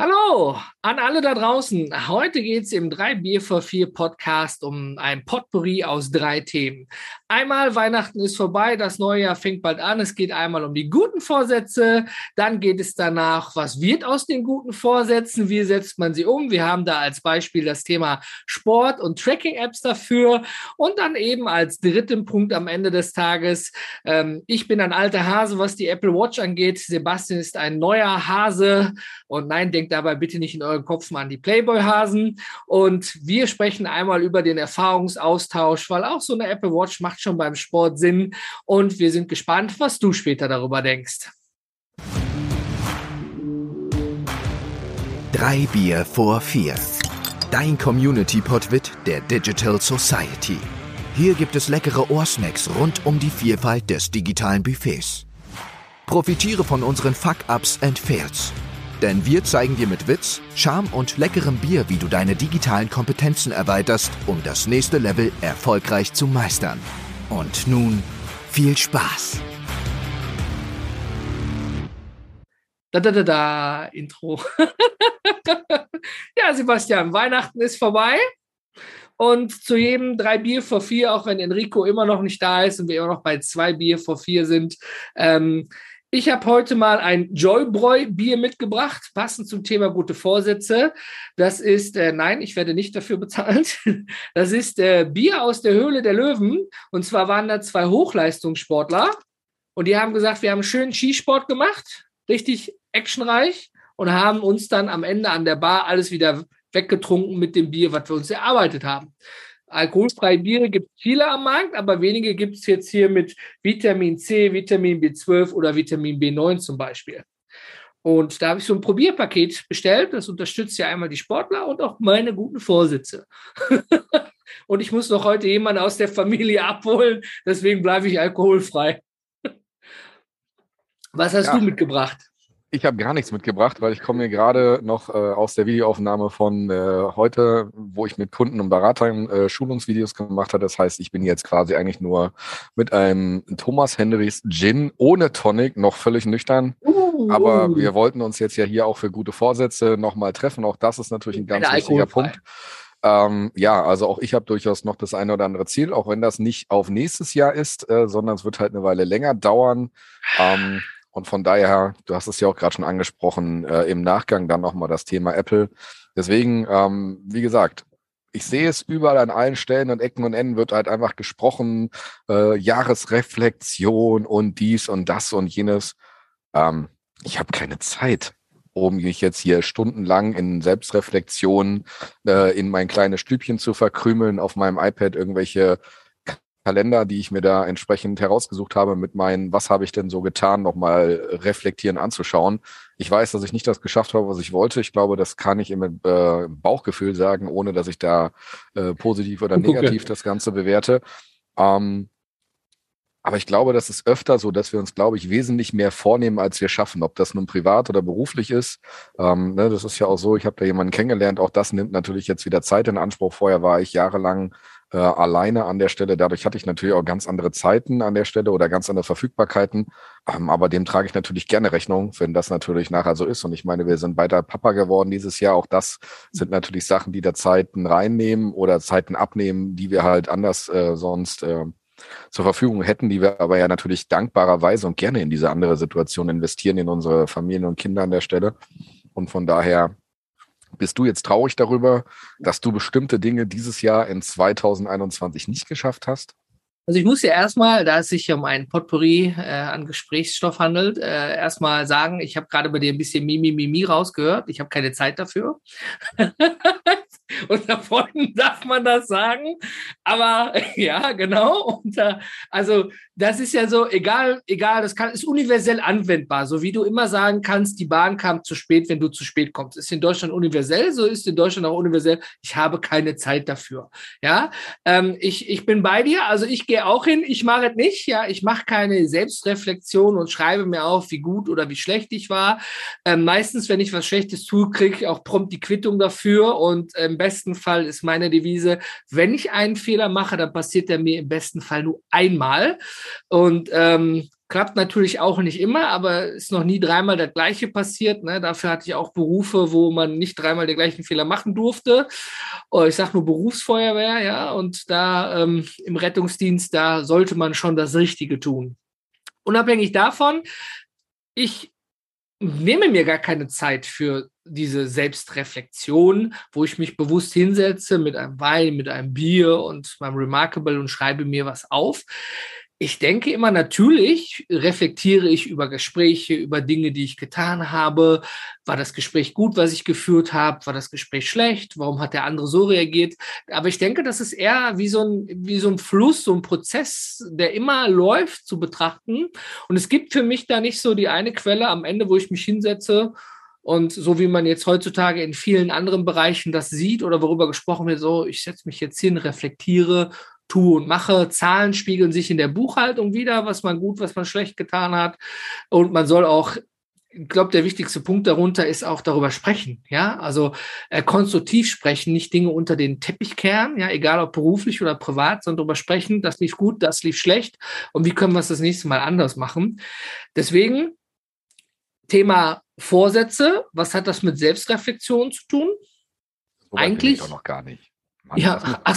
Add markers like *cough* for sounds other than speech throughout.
Hallo an alle da draußen. Heute geht es im 3 Bier vor 4 Podcast um ein Potpourri aus drei Themen. Einmal Weihnachten ist vorbei, das neue Jahr fängt bald an. Es geht einmal um die guten Vorsätze, dann geht es danach, was wird aus den guten Vorsätzen, wie setzt man sie um. Wir haben da als Beispiel das Thema Sport und Tracking-Apps dafür und dann eben als dritten Punkt am Ende des Tages, ähm, ich bin ein alter Hase, was die Apple Watch angeht. Sebastian ist ein neuer Hase und nein, denkt dabei bitte nicht in euren Kopf mal an die Playboy-Hasen. Und wir sprechen einmal über den Erfahrungsaustausch, weil auch so eine Apple Watch macht schon beim Sport Sinn. Und wir sind gespannt, was du später darüber denkst. Drei Bier vor vier. Dein Community-Podwit der Digital Society. Hier gibt es leckere Ohrsnacks rund um die Vielfalt des digitalen Buffets. Profitiere von unseren Fuck-Ups and Fails denn wir zeigen dir mit Witz, Charme und leckerem Bier, wie du deine digitalen Kompetenzen erweiterst, um das nächste Level erfolgreich zu meistern. Und nun viel Spaß! Da da da da, Intro. *laughs* ja, Sebastian, Weihnachten ist vorbei. Und zu jedem drei Bier vor vier, auch wenn Enrico immer noch nicht da ist und wir immer noch bei zwei Bier vor vier sind, ähm, ich habe heute mal ein Joybräu-Bier mitgebracht, passend zum Thema gute Vorsätze. Das ist, äh, nein, ich werde nicht dafür bezahlt. *laughs* Das ist äh, Bier aus der Höhle der Löwen. Und zwar waren da zwei Hochleistungssportler. Und die haben gesagt, wir haben schönen Skisport gemacht, richtig actionreich und haben uns dann am Ende an der Bar alles wieder weggetrunken mit dem Bier, was wir uns erarbeitet haben. Alkoholfreie Biere gibt es viele am Markt, aber wenige gibt es jetzt hier mit Vitamin C, Vitamin B12 oder Vitamin B9 zum Beispiel. Und da habe ich so ein Probierpaket bestellt. Das unterstützt ja einmal die Sportler und auch meine guten Vorsätze. *laughs* und ich muss noch heute jemanden aus der Familie abholen. Deswegen bleibe ich alkoholfrei. Was hast ja. du mitgebracht? Ich habe gar nichts mitgebracht, weil ich komme mir gerade noch äh, aus der Videoaufnahme von äh, heute, wo ich mit Kunden und Beratern äh, Schulungsvideos gemacht habe. Das heißt, ich bin jetzt quasi eigentlich nur mit einem Thomas Henrys Gin ohne Tonic noch völlig nüchtern. Uh, Aber wir wollten uns jetzt ja hier auch für gute Vorsätze nochmal treffen. Auch das ist natürlich ein ganz wichtiger Punkt. Ähm, ja, also auch ich habe durchaus noch das eine oder andere Ziel, auch wenn das nicht auf nächstes Jahr ist, äh, sondern es wird halt eine Weile länger dauern. Ähm, und von daher, du hast es ja auch gerade schon angesprochen, äh, im Nachgang dann nochmal das Thema Apple. Deswegen, ähm, wie gesagt, ich sehe es überall an allen Stellen und Ecken und Enden wird halt einfach gesprochen, äh, Jahresreflexion und dies und das und jenes. Ähm, ich habe keine Zeit, um mich jetzt hier stundenlang in Selbstreflexion äh, in mein kleines Stübchen zu verkrümeln, auf meinem iPad irgendwelche Kalender, die ich mir da entsprechend herausgesucht habe, mit meinen, was habe ich denn so getan, nochmal reflektieren anzuschauen. Ich weiß, dass ich nicht das geschafft habe, was ich wollte. Ich glaube, das kann ich im äh, Bauchgefühl sagen, ohne dass ich da äh, positiv oder *laughs* negativ das Ganze bewerte. Ähm, aber ich glaube, das ist öfter so, dass wir uns, glaube ich, wesentlich mehr vornehmen, als wir schaffen. Ob das nun privat oder beruflich ist. Ähm, ne, das ist ja auch so, ich habe da jemanden kennengelernt. Auch das nimmt natürlich jetzt wieder Zeit in Anspruch. Vorher war ich jahrelang äh, alleine an der Stelle. Dadurch hatte ich natürlich auch ganz andere Zeiten an der Stelle oder ganz andere Verfügbarkeiten. Ähm, aber dem trage ich natürlich gerne Rechnung, wenn das natürlich nachher so ist. Und ich meine, wir sind weiter Papa geworden dieses Jahr. Auch das sind natürlich Sachen, die da Zeiten reinnehmen oder Zeiten abnehmen, die wir halt anders äh, sonst äh, zur Verfügung hätten, die wir aber ja natürlich dankbarerweise und gerne in diese andere Situation investieren, in unsere Familien und Kinder an der Stelle. Und von daher bist du jetzt traurig darüber, dass du bestimmte Dinge dieses Jahr in 2021 nicht geschafft hast? Also ich muss ja erstmal, da es sich um ein Potpourri äh, an Gesprächsstoff handelt, äh, erstmal sagen, ich habe gerade bei dir ein bisschen Mimi Mimi rausgehört. Ich habe keine Zeit dafür. *laughs* Unter Freunden darf man das sagen. Aber *laughs* ja, genau. Und, äh, also das ist ja so, egal, egal, das kann, ist universell anwendbar. So wie du immer sagen kannst, die Bahn kam zu spät, wenn du zu spät kommst. Ist in Deutschland universell, so ist in Deutschland auch universell. Ich habe keine Zeit dafür. Ja, ähm, ich, ich bin bei dir. Also ich gehe auch hin. Ich mache es nicht. Ja, ich mache keine Selbstreflexion und schreibe mir auf, wie gut oder wie schlecht ich war. Ähm, meistens, wenn ich was Schlechtes tue, kriege ich auch prompt die Quittung dafür und im besten Fall ist meine Devise, wenn ich einen Fehler mache, dann passiert der mir im besten Fall nur einmal. Und ähm, Klappt natürlich auch nicht immer, aber ist noch nie dreimal das Gleiche passiert. Ne? Dafür hatte ich auch Berufe, wo man nicht dreimal den gleichen Fehler machen durfte. Oh, ich sage nur Berufsfeuerwehr, ja. Und da ähm, im Rettungsdienst, da sollte man schon das Richtige tun. Unabhängig davon, ich nehme mir gar keine Zeit für diese Selbstreflexion, wo ich mich bewusst hinsetze mit einem Wein, mit einem Bier und meinem Remarkable und schreibe mir was auf ich denke immer natürlich, reflektiere ich über Gespräche, über Dinge, die ich getan habe. War das Gespräch gut, was ich geführt habe? War das Gespräch schlecht? Warum hat der andere so reagiert? Aber ich denke, das ist eher wie so ein, wie so ein Fluss, so ein Prozess, der immer läuft, zu betrachten. Und es gibt für mich da nicht so die eine Quelle am Ende, wo ich mich hinsetze und so wie man jetzt heutzutage in vielen anderen Bereichen das sieht oder worüber gesprochen wird, so, ich setze mich jetzt hin, reflektiere tue und mache. Zahlen spiegeln sich in der Buchhaltung wieder, was man gut, was man schlecht getan hat. Und man soll auch ich glaube, der wichtigste Punkt darunter ist auch darüber sprechen, ja, also äh, konstruktiv sprechen, nicht Dinge unter den Teppich kehren, ja, egal ob beruflich oder privat, sondern darüber sprechen, das lief gut, das lief schlecht und wie können wir es das nächste Mal anders machen. Deswegen Thema Vorsätze, was hat das mit Selbstreflexion zu tun? So Eigentlich doch noch gar nicht. Mann, ja, ach,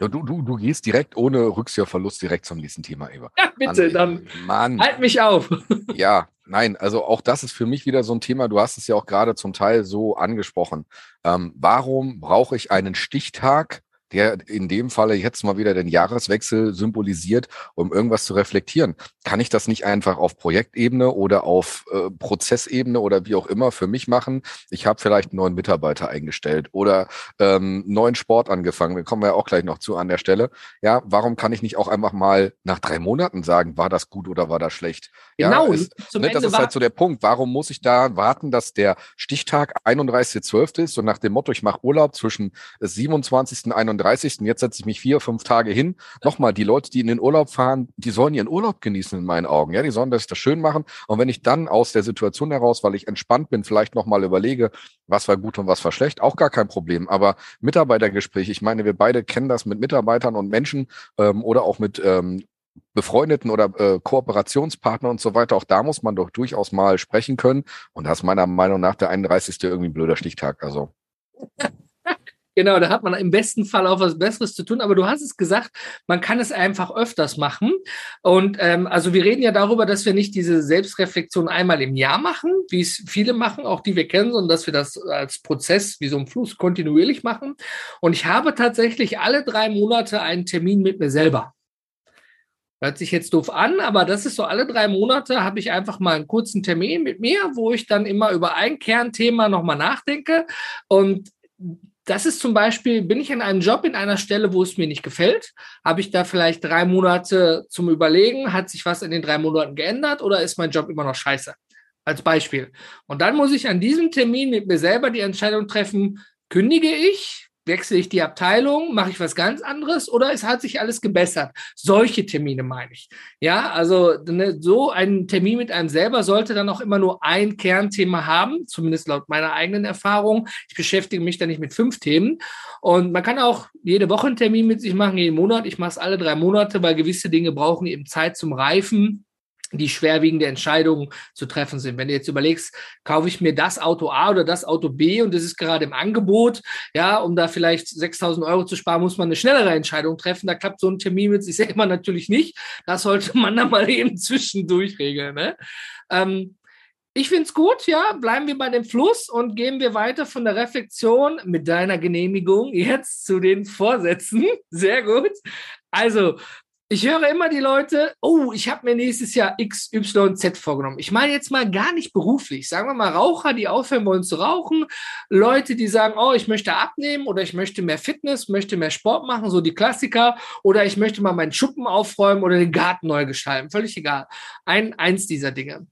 Du, du, du gehst direkt ohne Rücksichtverlust direkt zum nächsten Thema über. Ja, bitte, Mann, dann Mann. halt mich auf. *laughs* Ja, nein, also auch das ist für mich wieder so ein Thema. Du hast es ja auch gerade zum Teil so angesprochen. Ähm, warum brauche ich einen Stichtag der in dem Falle jetzt mal wieder den Jahreswechsel symbolisiert, um irgendwas zu reflektieren. Kann ich das nicht einfach auf Projektebene oder auf äh, Prozessebene oder wie auch immer für mich machen? Ich habe vielleicht einen neuen Mitarbeiter eingestellt oder ähm, neuen Sport angefangen. Da kommen wir ja auch gleich noch zu an der Stelle. Ja, warum kann ich nicht auch einfach mal nach drei Monaten sagen, war das gut oder war das schlecht? Genau. Ja, es, ne, das ist halt so der Punkt. Warum muss ich da warten, dass der Stichtag 31.12. ist und nach dem Motto, ich mache Urlaub zwischen 27. und 31. Jetzt setze ich mich vier, fünf Tage hin. Nochmal, die Leute, die in den Urlaub fahren, die sollen ihren Urlaub genießen in meinen Augen. Ja, die sollen das, das schön machen. Und wenn ich dann aus der Situation heraus, weil ich entspannt bin, vielleicht nochmal überlege, was war gut und was war schlecht, auch gar kein Problem. Aber Mitarbeitergespräche, ich meine, wir beide kennen das mit Mitarbeitern und Menschen ähm, oder auch mit ähm, befreundeten oder äh, Kooperationspartner und so weiter, auch da muss man doch durchaus mal sprechen können. Und das ist meiner Meinung nach der 31. irgendwie ein blöder Stichtag. Also. *laughs* Genau, da hat man im besten Fall auch was Besseres zu tun. Aber du hast es gesagt, man kann es einfach öfters machen. Und ähm, also wir reden ja darüber, dass wir nicht diese Selbstreflexion einmal im Jahr machen, wie es viele machen, auch die wir kennen, sondern dass wir das als Prozess wie so ein Fluss kontinuierlich machen. Und ich habe tatsächlich alle drei Monate einen Termin mit mir selber. Hört sich jetzt doof an, aber das ist so alle drei Monate habe ich einfach mal einen kurzen Termin mit mir, wo ich dann immer über ein Kernthema nochmal nachdenke. Und das ist zum Beispiel, bin ich in einem Job in einer Stelle, wo es mir nicht gefällt? Habe ich da vielleicht drei Monate zum Überlegen? Hat sich was in den drei Monaten geändert oder ist mein Job immer noch scheiße? Als Beispiel. Und dann muss ich an diesem Termin mit mir selber die Entscheidung treffen, kündige ich Wechsle ich die Abteilung? Mache ich was ganz anderes? Oder es hat sich alles gebessert? Solche Termine meine ich. Ja, also ne, so ein Termin mit einem selber sollte dann auch immer nur ein Kernthema haben, zumindest laut meiner eigenen Erfahrung. Ich beschäftige mich da nicht mit fünf Themen. Und man kann auch jede Woche einen Termin mit sich machen, jeden Monat. Ich mache es alle drei Monate, weil gewisse Dinge brauchen eben Zeit zum Reifen die schwerwiegende Entscheidungen zu treffen sind. Wenn du jetzt überlegst, kaufe ich mir das Auto A oder das Auto B und das ist gerade im Angebot, ja, um da vielleicht 6000 Euro zu sparen, muss man eine schnellere Entscheidung treffen. Da klappt so ein Termin mit sich selber *laughs* natürlich nicht. Das sollte man dann mal *laughs* eben zwischendurch regeln. Ne? Ähm, ich finde es gut, ja. Bleiben wir bei dem Fluss und gehen wir weiter von der Reflexion mit deiner Genehmigung jetzt zu den Vorsätzen. *laughs* Sehr gut. Also, ich höre immer die Leute, oh, ich habe mir nächstes Jahr XYZ vorgenommen. Ich meine jetzt mal gar nicht beruflich. Sagen wir mal Raucher, die aufhören wollen zu rauchen. Leute, die sagen, oh, ich möchte abnehmen oder ich möchte mehr Fitness, möchte mehr Sport machen, so die Klassiker. Oder ich möchte mal meinen Schuppen aufräumen oder den Garten neu gestalten. Völlig egal. Ein, eins dieser Dinge.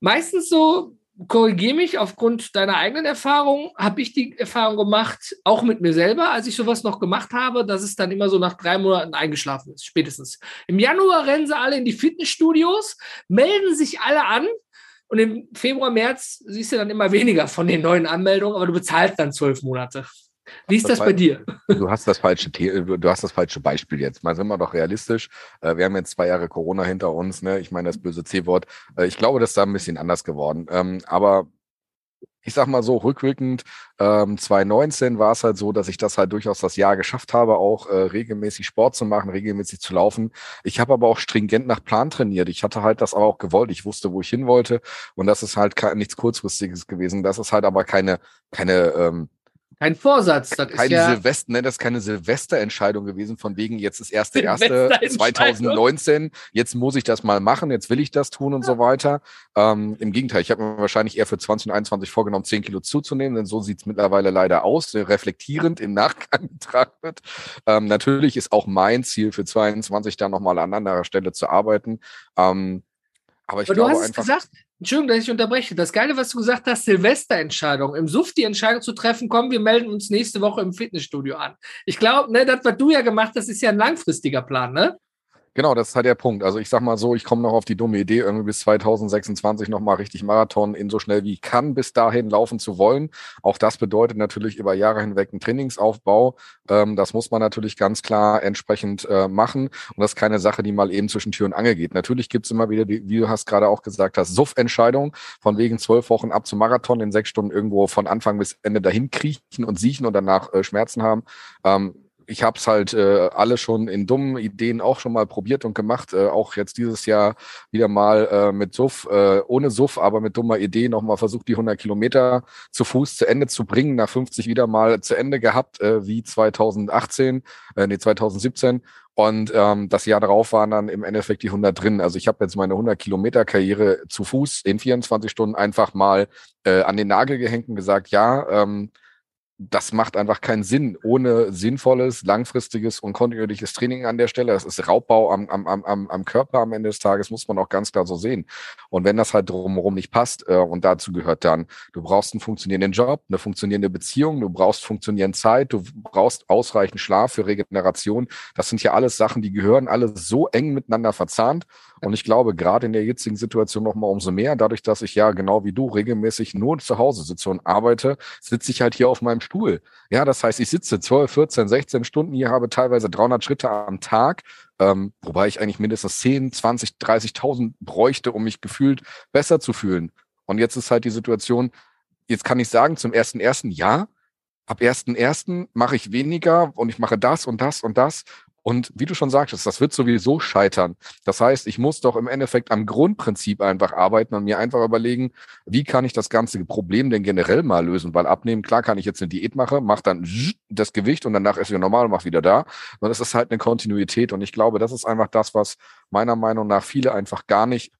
Meistens so korrigiere mich, aufgrund deiner eigenen Erfahrung habe ich die Erfahrung gemacht, auch mit mir selber, als ich sowas noch gemacht habe, dass es dann immer so nach drei Monaten eingeschlafen ist, spätestens. Im Januar rennen sie alle in die Fitnessstudios, melden sich alle an und im Februar, März siehst du dann immer weniger von den neuen Anmeldungen, aber du bezahlst dann zwölf Monate. Wie ist das, das bei dir? Du hast das falsche, du hast das falsche Beispiel jetzt. Mal sind wir doch realistisch. Äh, wir haben jetzt zwei Jahre Corona hinter uns. Ne? Ich meine das böse C-Wort. Äh, ich glaube, das ist da ein bisschen anders geworden. Ähm, aber ich sag mal so, rückwirkend ähm, 2019 war es halt so, dass ich das halt durchaus das Jahr geschafft habe, auch äh, regelmäßig Sport zu machen, regelmäßig zu laufen. Ich habe aber auch stringent nach Plan trainiert. Ich hatte halt das aber auch gewollt. Ich wusste, wo ich hin wollte. Und das ist halt nichts Kurzfristiges gewesen. Das ist halt aber keine, keine ähm, kein Vorsatz. Das keine ist ja Silvester, ne, das ist keine Silvesterentscheidung gewesen, von wegen, jetzt ist erste, erste 2019, jetzt muss ich das mal machen, jetzt will ich das tun und ja. so weiter. Ähm, Im Gegenteil, ich habe mir wahrscheinlich eher für 2021 vorgenommen, 10 Kilo zuzunehmen, denn so sieht's mittlerweile leider aus, reflektierend im Nachgang *laughs* betrachtet. Ähm, natürlich ist auch mein Ziel für 22 da nochmal an anderer Stelle zu arbeiten. Ähm, aber ich aber glaube du hast einfach, gesagt, Entschuldigung, dass ich unterbreche. Das Geile, was du gesagt hast, Silvesterentscheidung. Im Suff die Entscheidung zu treffen, komm, wir melden uns nächste Woche im Fitnessstudio an. Ich glaube, ne, das, was du ja gemacht hast, ist ja ein langfristiger Plan, ne? Genau, das ist halt der Punkt. Also ich sag mal so, ich komme noch auf die dumme Idee, irgendwie bis 2026 nochmal richtig Marathon in so schnell wie ich kann bis dahin laufen zu wollen. Auch das bedeutet natürlich über Jahre hinweg einen Trainingsaufbau. Ähm, das muss man natürlich ganz klar entsprechend äh, machen. Und das ist keine Sache, die mal eben zwischen Tür und Angel geht. Natürlich gibt's immer wieder, die, wie du hast gerade auch gesagt hast, Suff-Entscheidung von wegen zwölf Wochen ab zum Marathon in sechs Stunden irgendwo von Anfang bis Ende dahin kriechen und siechen und danach äh, Schmerzen haben. Ähm, ich habe es halt äh, alle schon in dummen Ideen auch schon mal probiert und gemacht. Äh, auch jetzt dieses Jahr wieder mal äh, mit Suff, äh, ohne Suff, aber mit dummer Idee nochmal versucht, die 100 Kilometer zu Fuß zu Ende zu bringen. Nach 50 wieder mal zu Ende gehabt, äh, wie 2018, äh, nee, 2017. Und ähm, das Jahr darauf waren dann im Endeffekt die 100 drin. Also ich habe jetzt meine 100 Kilometer Karriere zu Fuß in 24 Stunden einfach mal äh, an den Nagel gehängt und gesagt, ja, ähm, das macht einfach keinen Sinn ohne sinnvolles, langfristiges und kontinuierliches Training an der Stelle. Das ist Raubbau am, am, am, am Körper am Ende des Tages, muss man auch ganz klar so sehen. Und wenn das halt drumherum nicht passt, äh, und dazu gehört dann, du brauchst einen funktionierenden Job, eine funktionierende Beziehung, du brauchst funktionierende Zeit, du brauchst ausreichend Schlaf für Regeneration. Das sind ja alles Sachen, die gehören alle so eng miteinander verzahnt. Und ich glaube, gerade in der jetzigen Situation noch mal umso mehr, dadurch, dass ich ja genau wie du regelmäßig nur zu Hause sitze und arbeite, sitze ich halt hier auf meinem Stuhl. Ja, das heißt, ich sitze 12, 14, 16 Stunden hier, habe teilweise 300 Schritte am Tag, ähm, wobei ich eigentlich mindestens 10, 20, 30.000 bräuchte, um mich gefühlt besser zu fühlen. Und jetzt ist halt die Situation, jetzt kann ich sagen, zum ersten ersten ja, ab ersten ersten mache ich weniger und ich mache das und das und das und wie du schon sagtest, das wird sowieso scheitern. Das heißt, ich muss doch im Endeffekt am Grundprinzip einfach arbeiten und mir einfach überlegen, wie kann ich das ganze Problem denn generell mal lösen? Weil abnehmen, klar kann ich jetzt eine Diät machen, mache dann das Gewicht und danach ist wieder normal und mach wieder da. Und es ist halt eine Kontinuität. Und ich glaube, das ist einfach das, was meiner Meinung nach viele einfach gar nicht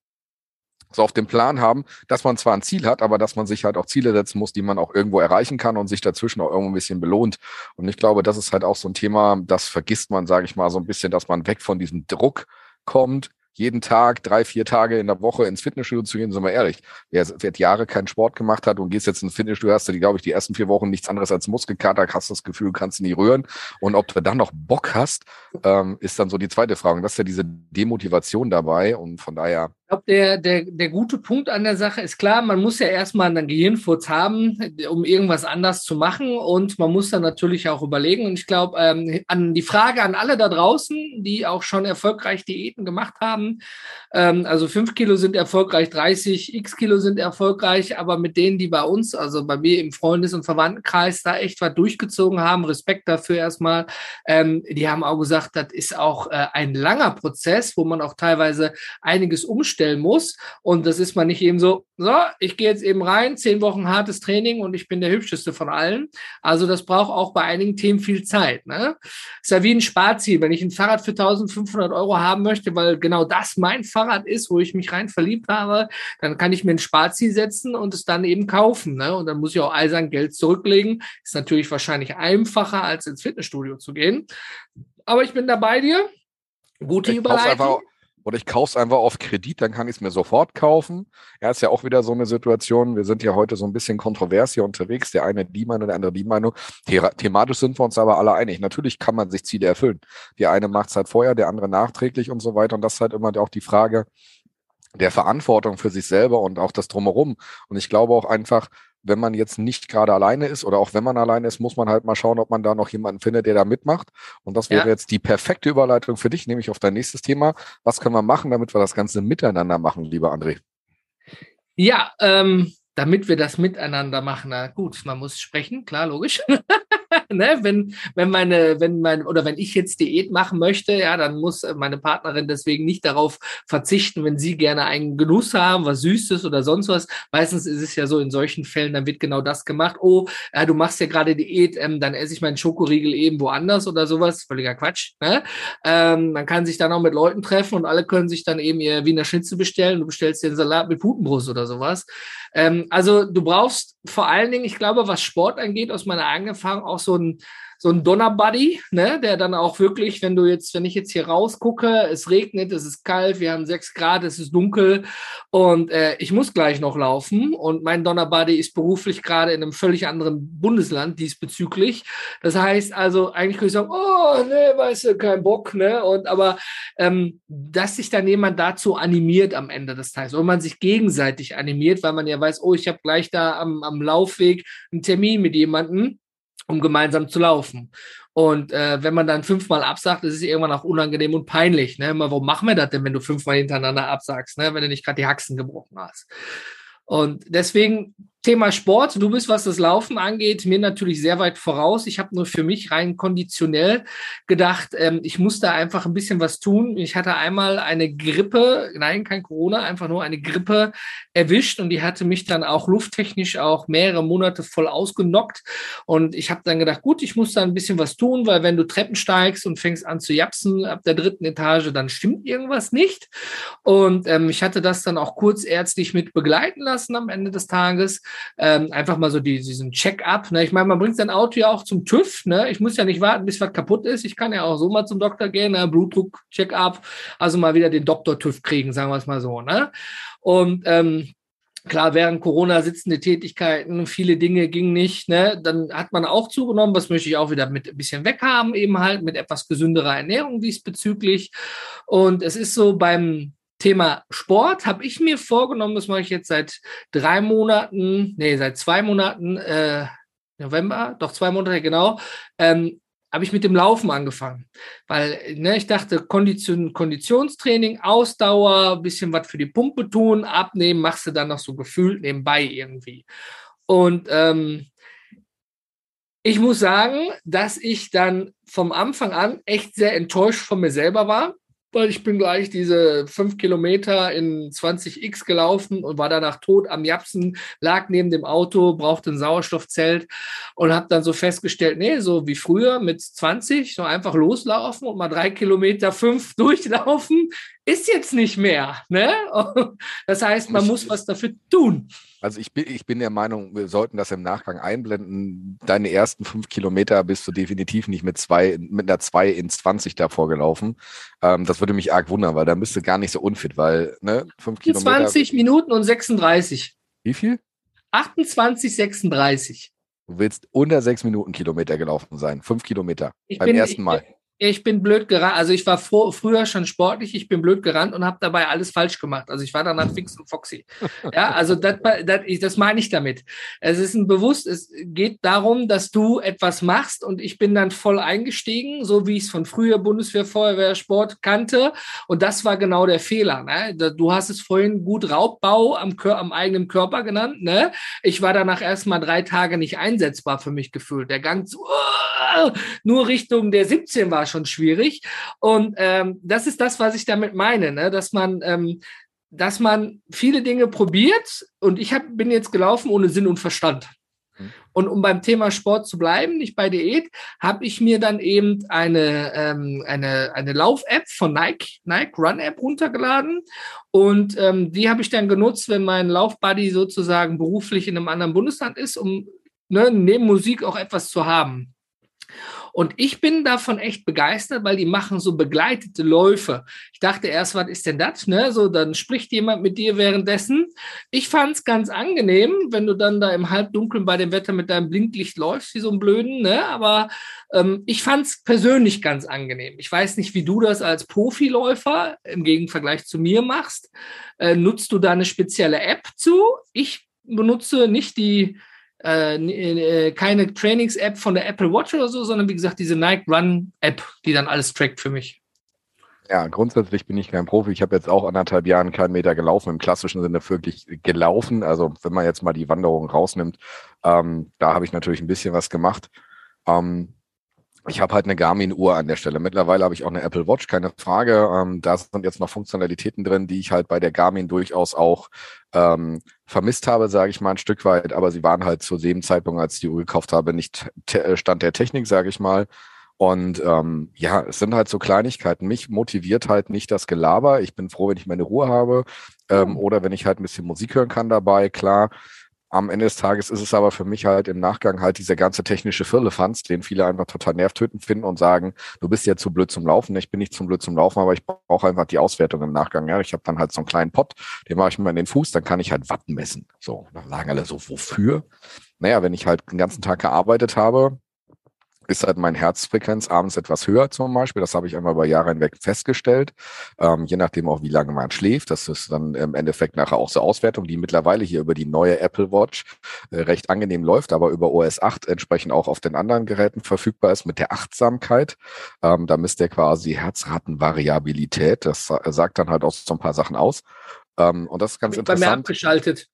so auf dem Plan haben, dass man zwar ein Ziel hat, aber dass man sich halt auch Ziele setzen muss, die man auch irgendwo erreichen kann und sich dazwischen auch irgendwo ein bisschen belohnt. Und ich glaube, das ist halt auch so ein Thema, das vergisst man, sage ich mal, so ein bisschen, dass man weg von diesem Druck kommt, jeden Tag, drei, vier Tage in der Woche ins Fitnessstudio zu gehen, sind wir ehrlich. Wer seit Jahre keinen Sport gemacht hat und gehst jetzt ins Fitnessstudio, hast du, die, glaube ich, die ersten vier Wochen nichts anderes als Muskelkater, hast das Gefühl, kannst du nie rühren. Und ob du dann noch Bock hast, ähm, ist dann so die zweite Frage. Und das ist ja diese Demotivation dabei. Und von daher glaube, der, der, der gute Punkt an der Sache ist klar, man muss ja erstmal einen Gehirnfurz haben, um irgendwas anders zu machen. Und man muss dann natürlich auch überlegen. Und ich glaube, ähm, an die Frage an alle da draußen, die auch schon erfolgreich Diäten gemacht haben, ähm, also fünf Kilo sind erfolgreich, 30 X Kilo sind erfolgreich, aber mit denen, die bei uns, also bei mir im Freundes- und Verwandtenkreis, da echt was durchgezogen haben, Respekt dafür erstmal, ähm, die haben auch gesagt, das ist auch äh, ein langer Prozess, wo man auch teilweise einiges umstellt umstellen muss. Und das ist man nicht eben so, so, ich gehe jetzt eben rein, zehn Wochen hartes Training und ich bin der hübscheste von allen. Also das braucht auch bei einigen Themen viel Zeit. Ne? Ist ja wie ein Sparziel. Wenn ich ein Fahrrad für 1500 Euro haben möchte, weil genau das mein Fahrrad ist, wo ich mich rein verliebt habe, dann kann ich mir ein Sparziel setzen und es dann eben kaufen. Ne? Und dann muss ich auch eisern Geld zurücklegen. Ist natürlich wahrscheinlich einfacher, als ins Fitnessstudio zu gehen. Aber ich bin da bei dir. Gute ich Überleitung. Oder ich kaufe es einfach auf Kredit, dann kann ich es mir sofort kaufen. Ja, ist ja auch wieder so eine Situation. Wir sind ja heute so ein bisschen kontrovers hier unterwegs. Der eine die Meinung, der andere die Meinung. thematisch sind wir uns aber alle einig. Natürlich kann man sich Ziele erfüllen. Der eine macht es halt vorher, der andere nachträglich und so weiter. Und das ist halt immer auch die Frage der Verantwortung für sich selber und auch das Drumherum. Und ich glaube auch einfach, wenn man jetzt nicht gerade alleine ist oder auch wenn man alleine ist, muss man halt mal schauen, ob man da noch jemanden findet, der da mitmacht. Und das wäre ja. jetzt die perfekte Überleitung für dich, nämlich auf dein nächstes Thema. Was können wir machen, damit wir das Ganze miteinander machen, lieber André? Ja, ähm, damit wir das miteinander machen. Na gut, man muss sprechen, klar, logisch. *laughs* ne? Wenn, wenn meine, wenn mein, oder wenn ich jetzt Diät machen möchte, ja, dann muss meine Partnerin deswegen nicht darauf verzichten, wenn sie gerne einen Genuss haben, was Süßes oder sonst was. Meistens ist es ja so, in solchen Fällen, dann wird genau das gemacht. Oh, ja, du machst ja gerade Diät, ähm, dann esse ich meinen Schokoriegel eben woanders oder sowas. Völliger Quatsch. Ne? Ähm, man kann sich dann auch mit Leuten treffen und alle können sich dann eben ihr Wiener Schnitzel bestellen. Du bestellst dir einen Salat mit Putenbrust oder sowas. Ähm, also du brauchst vor allen Dingen, ich glaube, was Sport angeht, aus meiner eigenen Erfahrung auch so ein so ein Donnerbuddy, ne, der dann auch wirklich, wenn du jetzt, wenn ich jetzt hier rausgucke, es regnet, es ist kalt, wir haben sechs Grad, es ist dunkel und äh, ich muss gleich noch laufen und mein Donnerbuddy ist beruflich gerade in einem völlig anderen Bundesland diesbezüglich. Das heißt also, eigentlich könnte ich sagen, oh, ne, weißt du, kein Bock, ne, und aber, ähm, dass sich dann jemand dazu animiert am Ende des Tages und man sich gegenseitig animiert, weil man ja weiß, oh, ich habe gleich da am, am Laufweg einen Termin mit jemandem um gemeinsam zu laufen. Und äh, wenn man dann fünfmal absagt, ist es irgendwann auch unangenehm und peinlich. Ne? Immer, warum machen wir das denn, wenn du fünfmal hintereinander absagst, ne? wenn du nicht gerade die Haxen gebrochen hast? Und deswegen Thema Sport, du bist, was das Laufen angeht, mir natürlich sehr weit voraus. Ich habe nur für mich rein konditionell gedacht, ähm, ich muss da einfach ein bisschen was tun. Ich hatte einmal eine Grippe, nein, kein Corona, einfach nur eine Grippe erwischt und die hatte mich dann auch lufttechnisch auch mehrere Monate voll ausgenockt. Und ich habe dann gedacht, gut, ich muss da ein bisschen was tun, weil wenn du Treppen steigst und fängst an zu japsen ab der dritten Etage, dann stimmt irgendwas nicht. Und ähm, ich hatte das dann auch kurzärztlich mit begleiten lassen am Ende des Tages ähm, einfach mal so die, diesen Check-up. Ne? Ich meine, man bringt sein Auto ja auch zum TÜV. Ne? Ich muss ja nicht warten, bis was kaputt ist. Ich kann ja auch so mal zum Doktor gehen, ne? Blutdruck, Check-up, also mal wieder den Doktor-TÜV kriegen, sagen wir es mal so. Ne? Und ähm, Klar, während Corona sitzende Tätigkeiten, viele Dinge gingen nicht. Ne? Dann hat man auch zugenommen, was möchte ich auch wieder mit ein bisschen weghaben, eben halt mit etwas gesünderer Ernährung diesbezüglich. Und es ist so beim Thema Sport habe ich mir vorgenommen, das mache ich jetzt seit drei Monaten, nee, seit zwei Monaten, äh, November, doch zwei Monate genau, ähm, habe ich mit dem Laufen angefangen. Weil ne, ich dachte, Kondition, Konditionstraining, Ausdauer, bisschen was für die Pumpe tun, abnehmen, machst du dann noch so gefühlt nebenbei irgendwie. Und ähm, ich muss sagen, dass ich dann vom Anfang an echt sehr enttäuscht von mir selber war, weil ich bin gleich diese fünf Kilometer in 20x gelaufen und war danach tot am Japsen, lag neben dem Auto, brauchte ein Sauerstoffzelt und habe dann so festgestellt, nee, so wie früher mit 20, so einfach loslaufen und mal drei Kilometer fünf *laughs* durchlaufen, ist jetzt nicht mehr. Ne? *laughs* Das heißt, man muss was dafür tun. Also ich bin, ich bin der Meinung, wir sollten das im Nachgang einblenden. Deine ersten fünf Kilometer bist du definitiv nicht mit zwei, mit einer 2 in 20 davor gelaufen. Ähm, das würde mich arg wundern, weil dann bist du gar nicht so unfit, weil, ne, fünf Kilometer. 20 Minuten und 36. Wie viel? 28, 36. Du willst unter sechs Minuten Kilometer gelaufen sein. Fünf Kilometer. Ich beim bin, ersten Mal. Ich, ich bin blöd gerannt. Also ich war vor, früher schon sportlich, ich bin blöd gerannt und habe dabei alles falsch gemacht. Also ich war danach *laughs* fix und foxy. Ja, also das, das, das meine ich damit. Es ist ein bewusst, es geht darum, dass du etwas machst und ich bin dann voll eingestiegen, so wie ich es von früher Bundeswehr, Feuerwehr, Sport kannte. Und das war genau der Fehler. Ne? Du hast es vorhin gut Raubbau am, am eigenen Körper genannt. Ne? Ich war danach erstmal drei Tage nicht einsetzbar für mich gefühlt. Der Gang zu, uh, nur Richtung der 17 war schon schwierig. Und ähm, das ist das, was ich damit meine, ne? dass man ähm, dass man viele Dinge probiert und ich hab, bin jetzt gelaufen ohne Sinn und Verstand. Mhm. Und um beim Thema Sport zu bleiben, nicht bei Diät, habe ich mir dann eben eine, ähm, eine, eine Lauf-App von Nike, Nike Run-App runtergeladen. Und ähm, die habe ich dann genutzt, wenn mein Laufbuddy sozusagen beruflich in einem anderen Bundesland ist, um ne, neben Musik auch etwas zu haben. Und ich bin davon echt begeistert, weil die machen so begleitete Läufe. Ich dachte erst, was ist denn das? Ne? So, dann spricht jemand mit dir währenddessen. Ich fand es ganz angenehm, wenn du dann da im Halbdunkeln bei dem Wetter mit deinem Blinklicht läufst, wie so ein Blöden. Ne? Aber ähm, ich fand es persönlich ganz angenehm. Ich weiß nicht, wie du das als Profiläufer im Gegenvergleich zu mir machst. Äh, nutzt du da eine spezielle App zu? Ich benutze nicht die äh, äh, keine Trainings-App von der Apple Watch oder so, sondern wie gesagt diese Nike Run-App, die dann alles trackt für mich. Ja, grundsätzlich bin ich kein Profi. Ich habe jetzt auch anderthalb Jahren keinen Meter gelaufen, im klassischen Sinne wirklich gelaufen. Also wenn man jetzt mal die Wanderung rausnimmt, ähm, da habe ich natürlich ein bisschen was gemacht. Ähm, ich habe halt eine Garmin-Uhr an der Stelle. Mittlerweile habe ich auch eine Apple Watch, keine Frage. Ähm, da sind jetzt noch Funktionalitäten drin, die ich halt bei der Garmin durchaus auch ähm, vermisst habe, sage ich mal ein Stück weit. Aber sie waren halt zu dem Zeitpunkt, als ich die Uhr gekauft habe, nicht Stand der Technik, sage ich mal. Und ähm, ja, es sind halt so Kleinigkeiten. Mich motiviert halt nicht das Gelaber. Ich bin froh, wenn ich meine Ruhe habe ähm, oder wenn ich halt ein bisschen Musik hören kann dabei. Klar, am Ende des Tages ist es aber für mich halt im Nachgang halt dieser ganze technische Firlefanz, den viele einfach total nervtötend finden und sagen, du bist ja zu blöd zum Laufen. Ich bin nicht zu blöd zum Laufen, aber ich brauche einfach die Auswertung im Nachgang. Ja, ich habe dann halt so einen kleinen Pott, den mache ich mir in den Fuß, dann kann ich halt Watt messen. So, dann sagen alle so, wofür? Naja, wenn ich halt den ganzen Tag gearbeitet habe, ist halt mein Herzfrequenz abends etwas höher zum Beispiel. Das habe ich einmal über Jahre hinweg festgestellt. Ähm, je nachdem auch, wie lange man schläft. Das ist dann im Endeffekt nachher auch so Auswertung, die mittlerweile hier über die neue Apple Watch äh, recht angenehm läuft, aber über OS 8 entsprechend auch auf den anderen Geräten verfügbar ist mit der Achtsamkeit. Ähm, da misst er quasi Herzratenvariabilität. Das äh, sagt dann halt auch so ein paar Sachen aus. Ähm, und das ist ganz interessant. Bei mir abgeschaltet.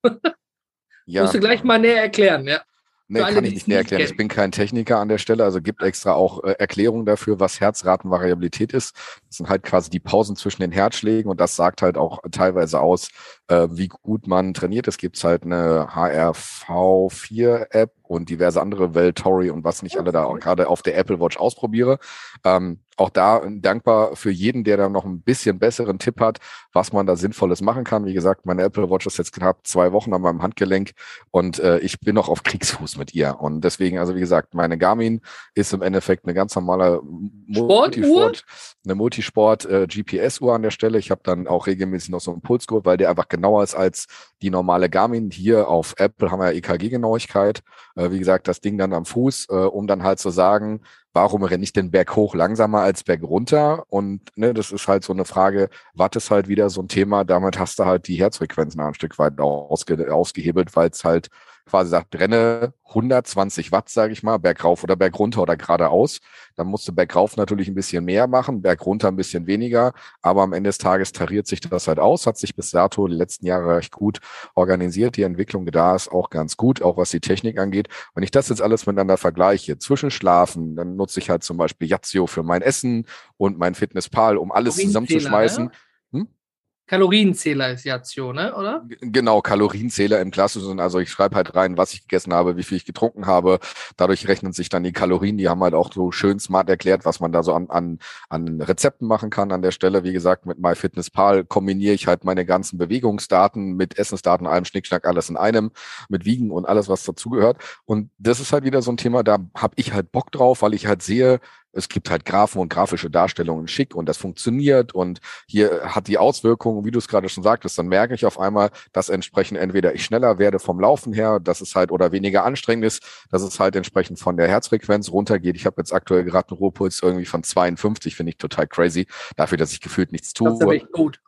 ja. Musst du gleich mal näher erklären, ja. Nee, kann ich nicht näher erklären. Ich bin kein Techniker an der Stelle, also gibt extra auch äh, Erklärungen dafür, was Herzratenvariabilität ist. Das sind halt quasi die Pausen zwischen den Herzschlägen und das sagt halt auch teilweise aus, äh, wie gut man trainiert. Es gibt halt eine HRV4-App und diverse andere Veltory und was nicht alle da gerade auf der Apple Watch ausprobiere. Ähm, auch da dankbar für jeden, der da noch ein bisschen besseren Tipp hat, was man da Sinnvolles machen kann. Wie gesagt, meine Apple Watch ist jetzt knapp zwei Wochen an meinem Handgelenk und äh, ich bin noch auf Kriegsfuß mit ihr. Und deswegen, also wie gesagt, meine Garmin ist im Endeffekt eine ganz normale Multisport, eine Multisport äh, GPS-Uhr an der Stelle. Ich habe dann auch regelmäßig noch so einen Pulsgurt, weil der einfach genauer ist als die normale Garmin. Hier auf Apple haben wir ja EKG-Genauigkeit. Äh, wie gesagt, das Ding dann am Fuß, äh, um dann halt zu sagen, warum renne ich den Berg hoch langsamer als Berg runter? Und ne, das ist halt so eine Frage, Watt ist halt wieder so ein Thema, damit hast du halt die Herzfrequenzen ein Stück weit ausge, ausgehebelt, weil es halt quasi sagt, brenne 120 Watt, sage ich mal, bergauf oder bergunter oder geradeaus. Dann musst du bergauf natürlich ein bisschen mehr machen, bergunter ein bisschen weniger. Aber am Ende des Tages tariert sich das halt aus, hat sich bis dato die letzten Jahre recht gut organisiert. Die Entwicklung da ist auch ganz gut, auch was die Technik angeht. Wenn ich das jetzt alles miteinander vergleiche, zwischen Schlafen, dann nutze ich halt zum Beispiel Yazio für mein Essen und mein Fitnesspal, um alles zusammenzuschmeißen. Ne? Kalorienzähler ist Yazio, ne? oder? Genau, Kalorienzähler im Klassischen. Also ich schreibe halt rein, was ich gegessen habe, wie viel ich getrunken habe. Dadurch rechnen sich dann die Kalorien. Die haben halt auch so schön smart erklärt, was man da so an, an, an Rezepten machen kann an der Stelle. Wie gesagt, mit MyFitnessPal kombiniere ich halt meine ganzen Bewegungsdaten mit Essensdaten, allem Schnickschnack, alles in einem, mit Wiegen und alles, was dazugehört. Und das ist halt wieder so ein Thema, da habe ich halt Bock drauf, weil ich halt sehe, es gibt halt Graphen und grafische Darstellungen schick und das funktioniert und hier hat die Auswirkungen, wie du es gerade schon sagtest, dann merke ich auf einmal, dass entsprechend entweder ich schneller werde vom Laufen her, dass es halt oder weniger anstrengend ist, dass es halt entsprechend von der Herzfrequenz runtergeht. Ich habe jetzt aktuell gerade einen Ruhepuls irgendwie von 52, finde ich total crazy, dafür, dass ich gefühlt nichts tue. Das ist echt gut.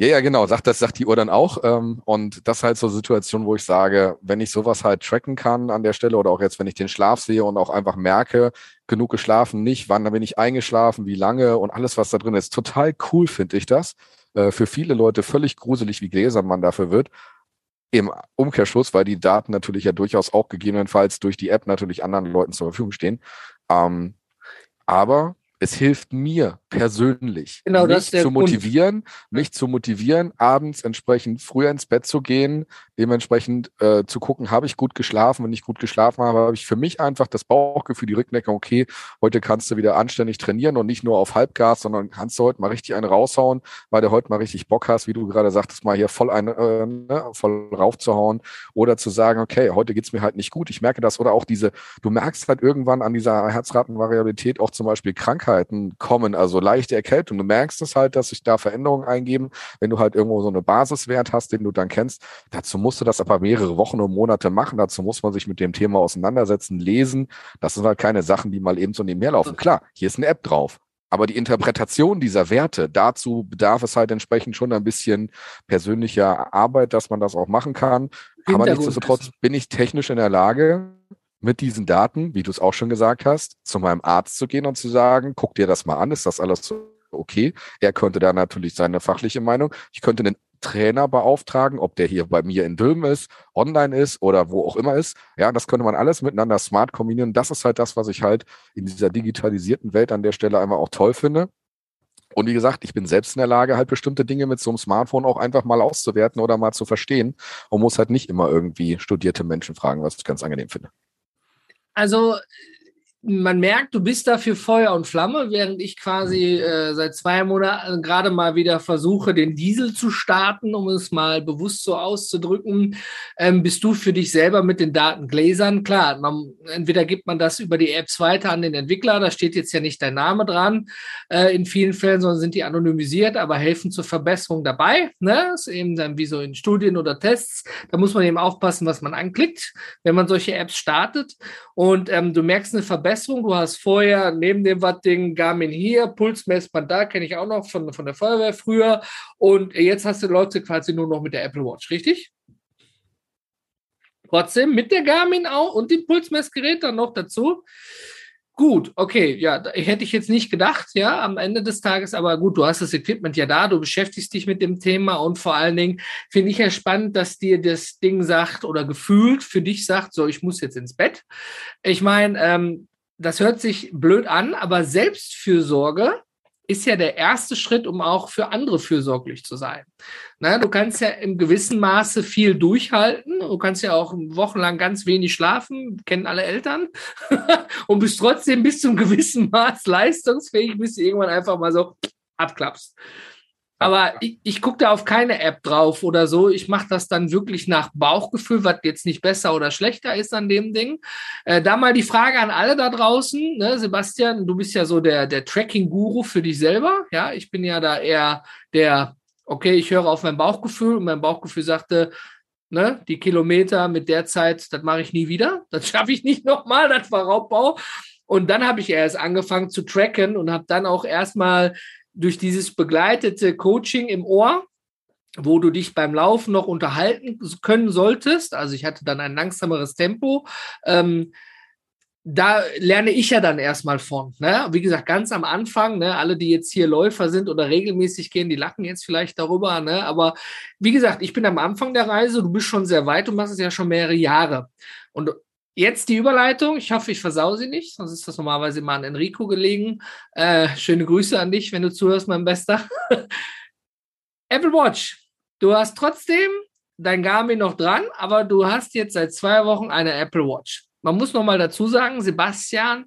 Ja, ja, genau, sagt das, sagt die Uhr dann auch. Ähm, und das ist halt so eine Situation, wo ich sage, wenn ich sowas halt tracken kann an der Stelle oder auch jetzt, wenn ich den Schlaf sehe und auch einfach merke, genug geschlafen, nicht, wann bin ich eingeschlafen, wie lange und alles, was da drin ist. Total cool finde ich das. Äh, für viele Leute völlig gruselig, wie gläsern man dafür wird. Im Umkehrschluss, weil die Daten natürlich ja durchaus auch gegebenenfalls durch die App natürlich anderen Leuten zur Verfügung stehen. Ähm, aber es hilft mir persönlich, genau, mich zu motivieren, Grund. mich zu motivieren, abends entsprechend früher ins Bett zu gehen, dementsprechend äh, zu gucken, habe ich gut geschlafen, wenn ich gut geschlafen habe, habe ich für mich einfach das Bauchgefühl, die Rückneckung, okay, heute kannst du wieder anständig trainieren und nicht nur auf Halbgas, sondern kannst du heute mal richtig einen raushauen, weil du heute mal richtig Bock hast, wie du gerade sagtest, mal hier voll eine, äh, ne, voll raufzuhauen oder zu sagen, okay, heute geht's mir halt nicht gut, ich merke das. Oder auch diese, du merkst halt irgendwann an dieser Herzratenvariabilität auch zum Beispiel Krankheiten kommen, also leichte Erkältung. Du merkst es halt, dass sich da Veränderungen eingeben, wenn du halt irgendwo so eine Basiswert hast, den du dann kennst. Dazu musst du das aber mehrere Wochen und Monate machen. Dazu muss man sich mit dem Thema auseinandersetzen, lesen. Das sind halt keine Sachen, die mal eben so nebenher laufen. Klar, hier ist eine App drauf. Aber die Interpretation dieser Werte, dazu bedarf es halt entsprechend schon ein bisschen persönlicher Arbeit, dass man das auch machen kann. Aber nichtsdestotrotz bin ich technisch in der Lage, mit diesen Daten, wie du es auch schon gesagt hast, zu meinem Arzt zu gehen und zu sagen, guck dir das mal an, ist das alles okay? Er könnte da natürlich seine fachliche Meinung. Ich könnte einen Trainer beauftragen, ob der hier bei mir in Dülmen ist, online ist oder wo auch immer ist. Ja, das könnte man alles miteinander smart kombinieren. Das ist halt das, was ich halt in dieser digitalisierten Welt an der Stelle einmal auch toll finde. Und wie gesagt, ich bin selbst in der Lage, halt bestimmte Dinge mit so einem Smartphone auch einfach mal auszuwerten oder mal zu verstehen und muss halt nicht immer irgendwie studierte Menschen fragen, was ich ganz angenehm finde. Also man merkt, du bist da für Feuer und Flamme, während ich quasi äh, seit zwei Monaten gerade mal wieder versuche, den Diesel zu starten, um es mal bewusst so auszudrücken. Ähm, bist du für dich selber mit den Datengläsern? Klar, man, entweder gibt man das über die Apps weiter an den Entwickler, da steht jetzt ja nicht dein Name dran äh, in vielen Fällen, sondern sind die anonymisiert, aber helfen zur Verbesserung dabei. Ne? Das ist eben dann wie so in Studien oder Tests. Da muss man eben aufpassen, was man anklickt, wenn man solche Apps startet. Und ähm, du merkst eine Verbesserung Verbesserung. Du hast vorher neben dem Wattding Garmin hier, Pulsmessband da, kenne ich auch noch von, von der Feuerwehr früher. Und jetzt hast du Leute quasi nur noch mit der Apple Watch, richtig? Trotzdem mit der Garmin auch und dem Pulsmessgerät dann noch dazu. Gut, okay, ja, hätte ich jetzt nicht gedacht, ja, am Ende des Tages, aber gut, du hast das Equipment ja da, du beschäftigst dich mit dem Thema und vor allen Dingen finde ich ja spannend, dass dir das Ding sagt oder gefühlt für dich sagt, so, ich muss jetzt ins Bett. Ich meine, ähm, das hört sich blöd an, aber Selbstfürsorge ist ja der erste Schritt, um auch für andere fürsorglich zu sein. Na, du kannst ja im gewissen Maße viel durchhalten. Du kannst ja auch wochenlang ganz wenig schlafen, kennen alle Eltern, *laughs* und bist trotzdem bis zum gewissen Maß leistungsfähig, bis du irgendwann einfach mal so abklappst. Aber ich, ich gucke da auf keine App drauf oder so. Ich mache das dann wirklich nach Bauchgefühl, was jetzt nicht besser oder schlechter ist an dem Ding. Äh, da mal die Frage an alle da draußen. Ne? Sebastian, du bist ja so der, der Tracking-Guru für dich selber. Ja, ich bin ja da eher der, okay, ich höre auf mein Bauchgefühl und mein Bauchgefühl sagte, ne, die Kilometer mit der Zeit, das mache ich nie wieder. *laughs* Das schaffe ich nicht nochmal, das war Raubbau. Und dann habe ich erst angefangen zu tracken und habe dann auch erstmal durch dieses begleitete Coaching im Ohr, wo du dich beim Laufen noch unterhalten können solltest. Also ich hatte dann ein langsameres Tempo. Ähm, da lerne ich ja dann erstmal von. Ne? Wie gesagt, ganz am Anfang, ne? alle, die jetzt hier Läufer sind oder regelmäßig gehen, die lachen jetzt vielleicht darüber. Ne? Aber wie gesagt, ich bin am Anfang der Reise, du bist schon sehr weit, du machst es ja schon mehrere Jahre. Und Jetzt die Überleitung. Ich hoffe, ich versau sie nicht, sonst ist das normalerweise immer an Enrico gelegen. Äh, schöne Grüße an dich, wenn du zuhörst, mein Bester. *laughs* Apple Watch. Du hast trotzdem dein Garmin noch dran, aber du hast jetzt seit zwei Wochen eine Apple Watch. Man muss noch mal dazu sagen, Sebastian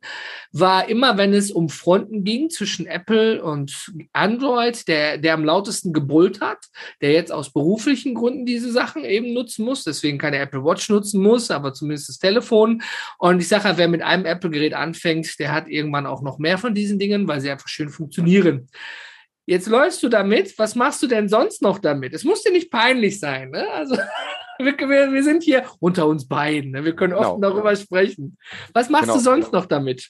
war immer, wenn es um Fronten ging zwischen Apple und Android, der, der am lautesten gebrüllt hat, der jetzt aus beruflichen Gründen diese Sachen eben nutzen muss, deswegen keine Apple Watch nutzen muss, aber zumindest das Telefon. Und ich sage, wer mit einem Apple-Gerät anfängt, der hat irgendwann auch noch mehr von diesen Dingen, weil sie einfach schön funktionieren. Jetzt läufst du damit. Was machst du denn sonst noch damit? Es muss dir nicht peinlich sein. Ne? Also *laughs* wir, wir, sind hier unter uns beiden. Ne? Wir können oft genau. darüber sprechen. Was machst genau. du sonst noch damit?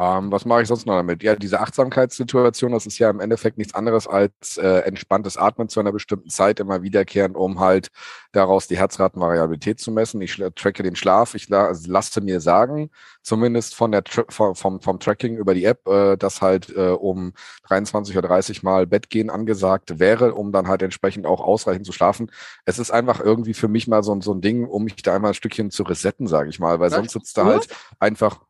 Ähm, was mache ich sonst noch damit? Ja, diese Achtsamkeitssituation, das ist ja im Endeffekt nichts anderes als äh, entspanntes Atmen zu einer bestimmten Zeit immer wiederkehren, um halt daraus die Herzratenvariabilität zu messen. Ich tracke den Schlaf. Ich la lasse mir sagen, zumindest von der vom, vom, vom Tracking über die App, äh, dass halt äh, um 23 oder 30 Mal Bettgehen angesagt wäre, um dann halt entsprechend auch ausreichend zu schlafen. Es ist einfach irgendwie für mich mal so, so ein Ding, um mich da einmal ein Stückchen zu resetten, sage ich mal, weil sonst sitzt da halt einfach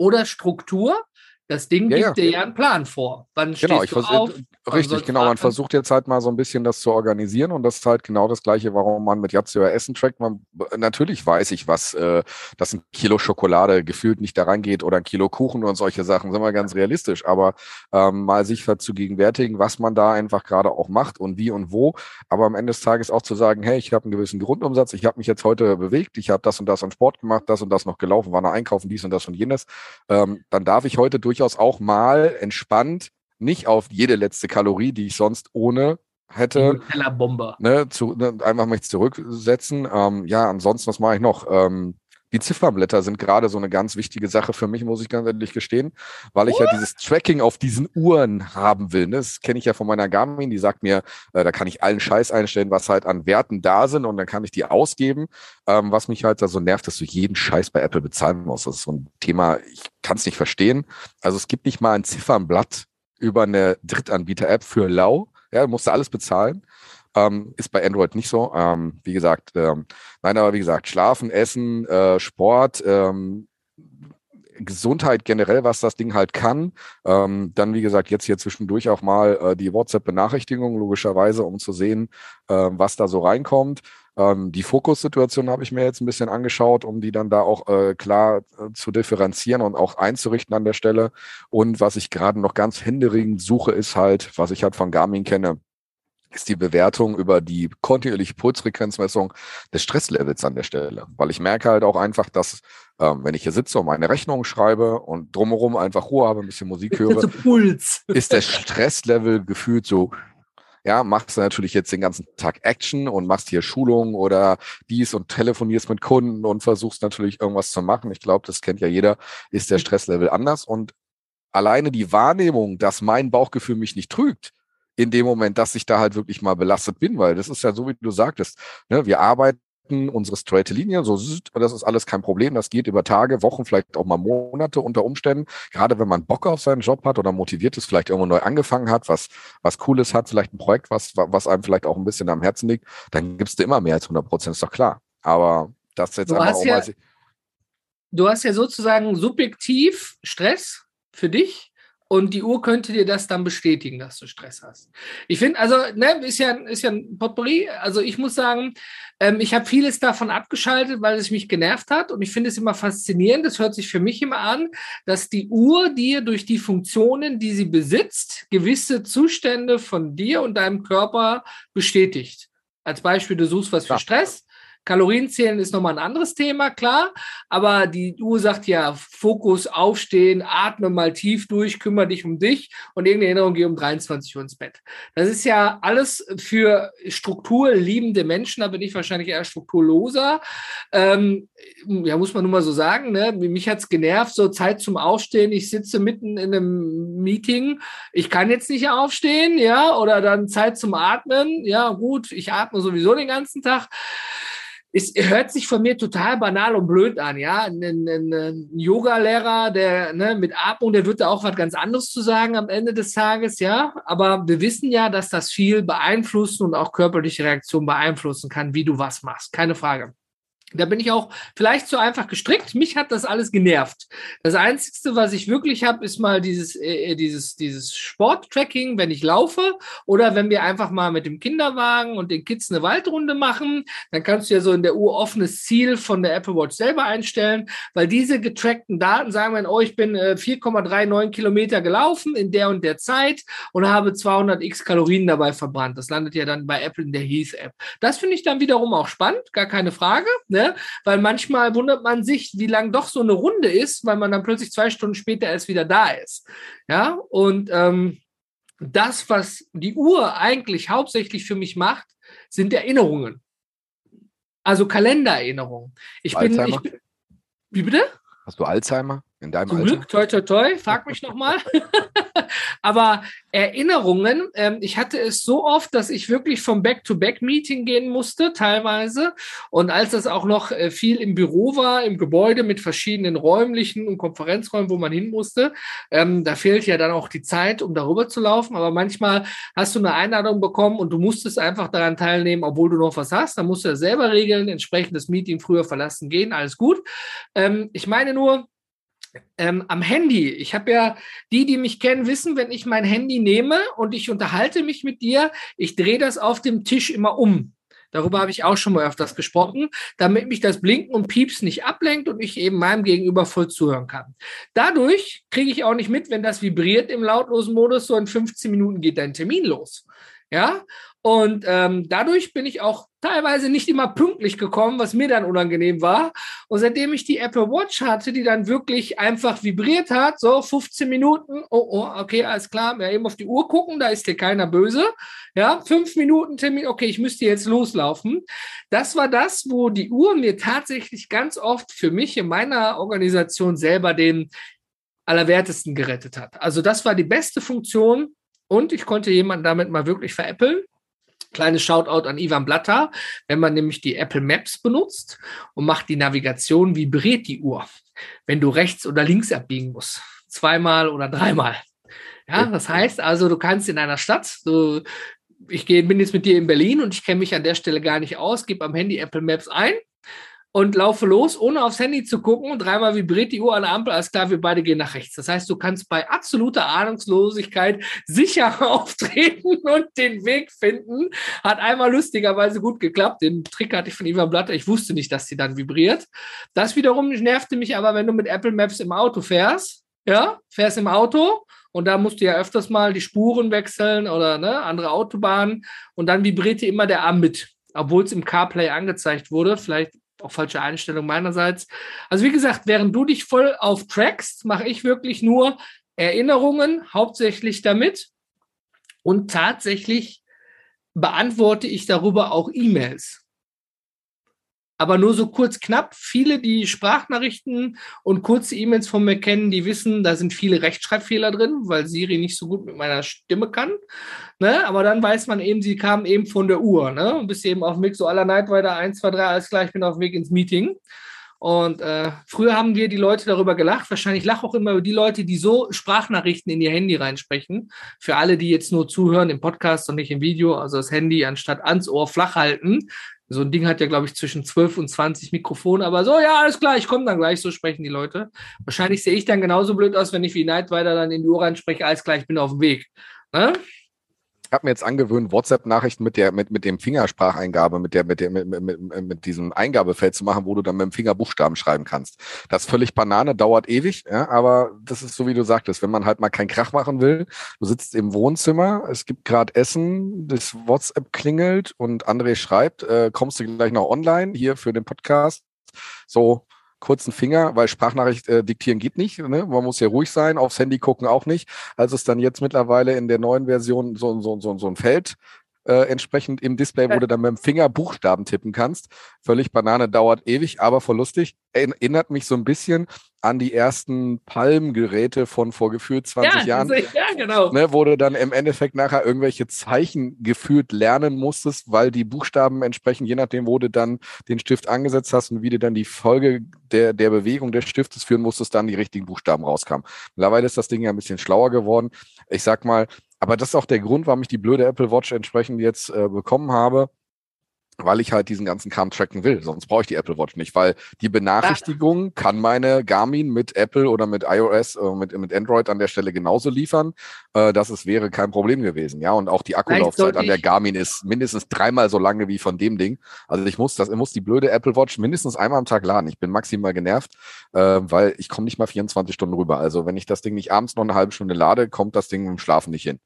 oder Struktur. Das Ding ja, gibt ja. dir ja einen Plan vor. Wann genau, stehst du auf? Richtig, genau. Man versucht jetzt halt mal so ein bisschen das zu organisieren und das ist halt genau das Gleiche, warum man mit Yazio Essen trackt. Man, natürlich weiß ich, was, äh, dass ein Kilo Schokolade gefühlt nicht da reingeht oder ein Kilo Kuchen und solche Sachen, sind wir ganz realistisch. Aber ähm, mal sich zu gegenwärtigen, was man da einfach gerade auch macht und wie und wo. Aber am Ende des Tages auch zu sagen, hey, ich habe einen gewissen Grundumsatz, ich habe mich jetzt heute bewegt, ich habe das und das an Sport gemacht, das und das noch gelaufen, war noch einkaufen, dies und das und jenes. Ähm, dann darf ich heute durchaus auch mal entspannt nicht auf jede letzte Kalorie, die ich sonst ohne hätte. Bomber. Ne, zu, ne, einfach mich zurücksetzen. Ähm, ja, ansonsten, was mache ich noch? Ähm, Die Ziffernblätter sind gerade so eine ganz wichtige Sache für mich, muss ich ganz ehrlich gestehen, weil ich ja dieses Tracking auf diesen Uhren haben will. Ne? Das kenne ich ja von meiner Garmin, die sagt mir, äh, da kann ich allen Scheiß einstellen, was halt an Werten da sind und dann kann ich die ausgeben. Ähm, was mich halt da so nervt, dass du jeden Scheiß bei Apple bezahlen musst. Das ist so ein Thema, ich kann es nicht verstehen. Also es gibt nicht mal ein Ziffernblatt über eine Drittanbieter-App für lau. Ja, musst alles bezahlen. Ähm, ist bei Android nicht so. Ähm, wie gesagt, ähm, nein, aber wie gesagt, Schlafen, Essen, äh, Sport, ähm, Gesundheit generell, was das Ding halt kann. Ähm, dann, wie gesagt, jetzt hier zwischendurch auch mal äh, die WhatsApp-Benachrichtigung, logischerweise, um zu sehen, äh, was da so reinkommt. Ähm, die Fokussituation habe ich mir jetzt ein bisschen angeschaut, um die dann da auch äh, klar äh, zu differenzieren und auch einzurichten an der Stelle. Und was ich gerade noch ganz händeringend suche, ist halt, was ich halt von Garmin kenne, ist die Bewertung über die kontinuierliche Pulsfrequenzmessung des Stresslevels an der Stelle. Weil ich merke halt auch einfach, dass ähm, wenn ich hier sitze und meine Rechnung schreibe und drumherum einfach Ruhe habe, ein bisschen Musik höre, ist der Stresslevel gefühlt so ja, machst du natürlich jetzt den ganzen Tag Action und machst hier Schulungen oder dies und telefonierst mit Kunden und versuchst natürlich irgendwas zu machen. Ich glaube, das kennt ja jeder, ist der Stresslevel anders und alleine die Wahrnehmung, dass mein Bauchgefühl mich nicht trügt, in dem Moment, dass ich da halt wirklich mal belastet bin, weil das ist ja so, wie du sagtest, ne, wir arbeiten unsere straight Linie, so das ist alles kein Problem. Das geht über Tage, Wochen, vielleicht auch mal Monate unter Umständen. Gerade wenn man Bock auf seinen Job hat oder motiviert ist, vielleicht irgendwo neu angefangen hat, was was Cooles hat, vielleicht ein Projekt, was was einem vielleicht auch ein bisschen am Herzen liegt, dann gibst du immer mehr als 100 Prozent, ist doch klar. Aber das jetzt du einfach auch ja, mal. Du hast ja sozusagen subjektiv Stress für dich und die Uhr könnte dir das dann bestätigen, dass du Stress hast. Ich finde, also, ne, ist ja, ist ja ein Potpourri. Also ich muss sagen, ähm, ich habe vieles davon abgeschaltet, weil es mich genervt hat. Und ich finde es immer faszinierend, das hört sich für mich immer an, dass die Uhr dir durch die Funktionen, die sie besitzt, gewisse Zustände von dir und deinem Körper bestätigt. Als Beispiel, du suchst was für ja. Stress, Kalorienzählen ist nochmal ein anderes Thema, klar. Aber die Uhr sagt ja, Fokus, aufstehen, atme mal tief durch, kümmere dich um dich und irgendeine Erinnerung, geh um 23 Uhr ins Bett. Das ist ja alles für strukturliebende Menschen, da bin ich wahrscheinlich eher strukturloser. Ähm, ja, muss man nun mal so sagen, ne? mich hat's genervt, so Zeit zum Aufstehen. Ich sitze mitten in einem Meeting, ich kann jetzt nicht aufstehen, ja, oder dann Zeit zum Atmen. Ja, gut, ich atme sowieso den ganzen Tag es hört sich von mir total banal und blöd an, ja. Ein, ein, ein Yoga-Lehrer, der ne, mit Atmung, der wird da auch was ganz anderes zu sagen am Ende des Tages, ja. Aber wir wissen ja, dass das viel beeinflussen und auch körperliche Reaktionen beeinflussen kann, wie du was machst. Keine Frage. Da bin ich auch vielleicht zu einfach gestrickt. Mich hat das alles genervt. Das Einzige, was ich wirklich habe, ist mal dieses, äh, äh, dieses, dieses Sporttracking, wenn ich laufe oder wenn wir einfach mal mit dem Kinderwagen und den Kids eine Waldrunde machen. Dann kannst du ja so in der Uhr offenes Ziel von der Apple Watch selber einstellen, weil diese getrackten Daten sagen wir, oh, ich bin äh, 4,39 Kilometer gelaufen in der und der Zeit und habe 200 x Kalorien dabei verbrannt. Das landet ja dann bei Apple in der Heath App. Das finde ich dann wiederum auch spannend, gar keine Frage. Ne? Ne? Weil manchmal wundert man sich, wie lang doch so eine Runde ist, weil man dann plötzlich zwei Stunden später erst wieder da ist. Ja, und ähm, das, was die Uhr eigentlich hauptsächlich für mich macht, sind Erinnerungen. Also Kalendererinnerungen. Ich bin, ich bin, wie bitte? Hast du Alzheimer in deinem Zum Alter? Glück, toi, toi, toi, frag mich nochmal. *laughs* Aber Erinnerungen, ähm, ich hatte es so oft, dass ich wirklich vom Back-to-Back-Meeting gehen musste, teilweise. Und als das auch noch äh, viel im Büro war, im Gebäude mit verschiedenen räumlichen und Konferenzräumen, wo man hin musste, ähm, da fehlt ja dann auch die Zeit, um darüber zu laufen. Aber manchmal hast du eine Einladung bekommen und du musstest einfach daran teilnehmen, obwohl du noch was hast. Dann musst du das selber regeln, entsprechend das Meeting früher verlassen gehen, alles gut. Ähm, ich meine nur, ähm, am Handy. Ich habe ja, die, die mich kennen, wissen, wenn ich mein Handy nehme und ich unterhalte mich mit dir, ich drehe das auf dem Tisch immer um. Darüber habe ich auch schon mal öfters gesprochen, damit mich das Blinken und Pieps nicht ablenkt und ich eben meinem Gegenüber voll zuhören kann. Dadurch kriege ich auch nicht mit, wenn das vibriert im lautlosen Modus, so in 15 Minuten geht dein Termin los. Ja, Und ähm, dadurch bin ich auch teilweise nicht immer pünktlich gekommen, was mir dann unangenehm war. Und seitdem ich die Apple Watch hatte, die dann wirklich einfach vibriert hat, so 15 Minuten, oh, oh, okay, alles klar, ja, eben auf die Uhr gucken, da ist dir keiner böse. Ja, fünf Minuten Termin, okay, ich müsste jetzt loslaufen. Das war das, wo die Uhr mir tatsächlich ganz oft für mich in meiner Organisation selber den allerwertesten gerettet hat. Also das war die beste Funktion und ich konnte jemanden damit mal wirklich veräppeln. Kleines Shoutout an Ivan Blatter. Wenn man nämlich die Apple Maps benutzt und macht die Navigation, vibriert die Uhr, wenn du rechts oder links abbiegen musst. Zweimal oder dreimal. Ja, das heißt also, du kannst in einer Stadt, du, ich gehe, bin jetzt mit dir in Berlin und ich kenne mich an der Stelle gar nicht aus, gebe am Handy Apple Maps ein und laufe los, ohne aufs Handy zu gucken. Dreimal vibriert die Uhr an der Ampel. Alles klar, wir beide gehen nach rechts. Das heißt, du kannst bei absoluter Ahnungslosigkeit *laughs* sicher auftreten und den Weg finden. Hat einmal lustigerweise gut geklappt. Den Trick hatte ich von Ivan Blatter. Ich wusste nicht, dass sie dann vibriert. Das wiederum nervte mich aber, wenn du mit Apple Maps im Auto fährst. Ja, fährst im Auto und da musst du ja öfters mal die Spuren wechseln oder ne, andere Autobahnen und dann vibrierte immer der Arm mit obwohl es im CarPlay angezeigt wurde. Vielleicht auch falsche Einstellung meinerseits. Also wie gesagt, während du dich voll auf trackst, mache ich wirklich nur Erinnerungen, hauptsächlich damit. Und tatsächlich beantworte ich darüber auch E-Mails aber nur so kurz knapp. Viele, die Sprachnachrichten und kurze E-Mails von mir kennen, die wissen, da sind viele Rechtschreibfehler drin, weil Siri nicht so gut mit meiner Stimme kann. Ne? Aber dann weiß man eben, sie kam eben von der Uhr. Ne? Und bist eben auf dem Weg so aller Night weiter, 1, 2, 3, alles klar, ich bin auf dem Weg ins Meeting. Und äh, früher haben wir die Leute darüber gelacht. Wahrscheinlich lache auch immer über die Leute, die so Sprachnachrichten in ihr Handy reinsprechen. Für alle, die jetzt nur zuhören im Podcast und nicht im Video, also das Handy anstatt ans Ohr flach halten, so ein Ding hat ja, glaube ich, zwischen 12 und 20 Mikrofone, aber so, ja, alles klar, ich komme dann gleich, so sprechen die Leute. Wahrscheinlich sehe ich dann genauso blöd aus, wenn ich wie Nightwider dann in die Uhr reinspreche, alles klar, ich bin auf dem Weg. Ne? Ich habe mir jetzt angewöhnt, WhatsApp-Nachrichten mit der, mit, mit dem Fingerspracheingabe, mit der, mit der, mit, mit, mit diesem Eingabefeld zu machen, wo du dann mit dem Finger Buchstaben schreiben kannst. Das ist völlig Banane, dauert ewig, ja, aber das ist so, wie du sagtest, wenn man halt mal keinen Krach machen will, du sitzt im Wohnzimmer, es gibt gerade Essen, das WhatsApp klingelt und André schreibt, äh, kommst du gleich noch online hier für den Podcast? So, kurzen Finger, weil Sprachnachricht äh, diktieren geht nicht. Ne? Man muss ja ruhig sein, aufs Handy gucken auch nicht. Also ist dann jetzt mittlerweile in der neuen Version so, so, so, so ein Feld, äh, entsprechend im Display, wo du dann mit dem Finger Buchstaben tippen kannst. Völlig Banane, dauert ewig, aber voll lustig. Erinnert mich so ein bisschen an die ersten Palm-Geräte von vor gefühlt 20 ja, Jahren. Ja, genau. Ne, wo du dann im Endeffekt nachher irgendwelche Zeichen gefühlt lernen musstest, weil die Buchstaben entsprechend, je nachdem, wo du dann den Stift angesetzt hast und wie du dann die Folge der, der Bewegung des Stiftes führen musstest, dann die richtigen Buchstaben rauskamen. Mittlerweile ist das Ding ja ein bisschen schlauer geworden. Ich sag mal, aber das ist auch der Grund, warum ich die blöde Apple Watch entsprechend jetzt äh, bekommen habe, weil ich halt diesen ganzen Kram tracken will. Sonst brauche ich die Apple Watch nicht, weil die Benachrichtigung kann meine Garmin mit Apple oder mit iOS, äh, mit, mit Android an der Stelle genauso liefern. Äh, dass es wäre kein Problem gewesen. Ja, und auch die Akkulaufzeit an der Garmin ist mindestens dreimal so lange wie von dem Ding. Also ich muss das, ich muss die blöde Apple Watch mindestens einmal am Tag laden. Ich bin maximal genervt, äh, weil ich komme nicht mal 24 Stunden rüber. Also wenn ich das Ding nicht abends noch eine halbe Stunde lade, kommt das Ding im Schlafen nicht hin.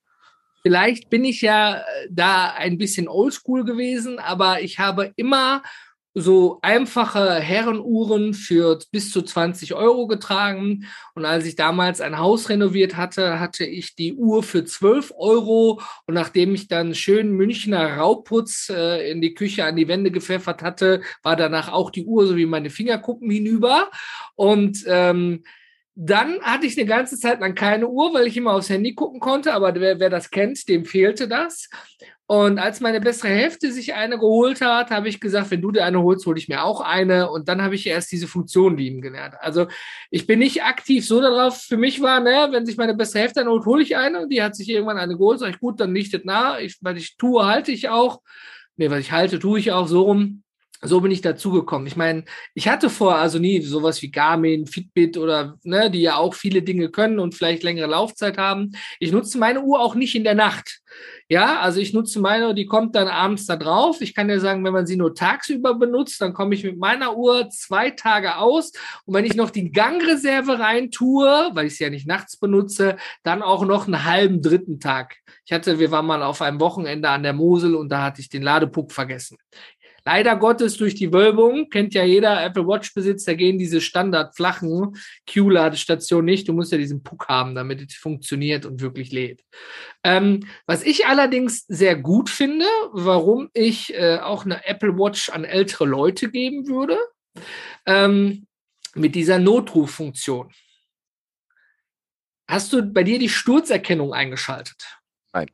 Vielleicht bin ich ja äh, da ein bisschen oldschool gewesen, aber ich habe immer so einfache Herrenuhren für bis zu 20 Euro getragen. Und als ich damals ein Haus renoviert hatte, hatte ich die Uhr für 12 Euro. Und nachdem ich dann schön Münchner Rauputz äh, in die Küche an die Wände gepfeffert hatte, war danach auch die Uhr so wie meine Fingerkuppen hinüber. Und ähm, dann hatte ich eine ganze Zeit lang keine Uhr, weil ich immer aufs Handy gucken konnte, aber wer, wer das kennt, dem fehlte das. Und als meine bessere Hälfte sich eine geholt hat, habe ich gesagt, wenn du dir eine holst, hole ich mir auch eine. Und dann habe ich erst diese Funktion lieben gelernt. Also ich bin nicht aktiv so darauf. Für mich war, ne, wenn sich meine bessere Hälfte eine holt, hole ich eine. Die hat sich irgendwann eine geholt. Sag ich, gut, dann lichtet nah. Ich, was ich tue, halte ich auch. Nee, was ich halte, tue ich auch so rum. So bin ich dazugekommen. Ich meine, ich hatte vorher also nie sowas wie Garmin, Fitbit oder ne, die ja auch viele Dinge können und vielleicht längere Laufzeit haben. Ich nutze meine Uhr auch nicht in der Nacht. Ja, also ich nutze meine, die kommt dann abends da drauf. Ich kann dir sagen, wenn man sie nur tagsüber benutzt, dann komme ich mit meiner Uhr zwei Tage aus. Und wenn ich noch die Gangreserve rein tue, weil ich sie ja nicht nachts benutze, dann auch noch einen halben dritten Tag. Ich hatte, wir waren mal auf einem Wochenende an der Mosel und da hatte ich den Ladepuck vergessen. Leider Gottes durch die Wölbung, kennt ja jeder Apple Watch-Besitzer, gehen diese standard flachen Q-Ladestationen nicht. Du musst ja diesen Puck haben, damit es funktioniert und wirklich lädt. Ähm, was ich allerdings sehr gut finde, warum ich äh, auch eine Apple Watch an ältere Leute geben würde, ähm, mit dieser Notruffunktion. Hast du bei dir die Sturzerkennung eingeschaltet? Nein.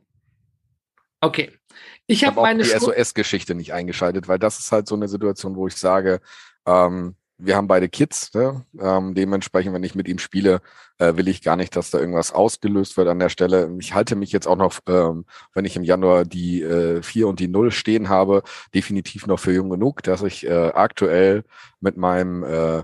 Okay. Ich habe hab meine die SOS-Geschichte nicht eingeschaltet, weil das ist halt so eine Situation, wo ich sage, ähm, wir haben beide Kids, ne? ähm, dementsprechend, wenn ich mit ihm spiele, äh, will ich gar nicht, dass da irgendwas ausgelöst wird an der Stelle. Ich halte mich jetzt auch noch, ähm, wenn ich im Januar die äh, 4 und die 0 stehen habe, definitiv noch für jung genug, dass ich äh, aktuell mit meinem äh,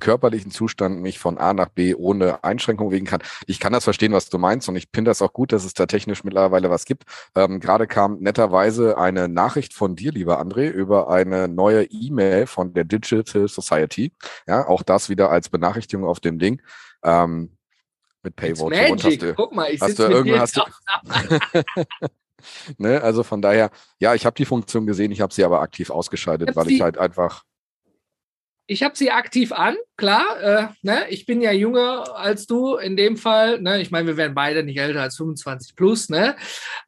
körperlichen Zustand mich von A nach B ohne Einschränkung wegen kann. Ich kann das verstehen, was du meinst und ich finde das auch gut, dass es da technisch mittlerweile was gibt. Ähm, Gerade kam netterweise eine Nachricht von dir, lieber André, über eine neue E-Mail von der Digital Society. Ja, auch das wieder als Benachrichtigung auf dem Ding. Ähm, mit Paywatch. Magic. Du, Guck mal, ich hast du irgendwie hast du, *laughs* ne, also von daher, ja, ich habe die Funktion gesehen, ich habe sie aber aktiv ausgeschaltet, weil ich halt einfach ich habe sie aktiv an, klar. Äh, ne? Ich bin ja jünger als du in dem Fall. Ne? Ich meine, wir werden beide nicht älter als 25 plus. Ne?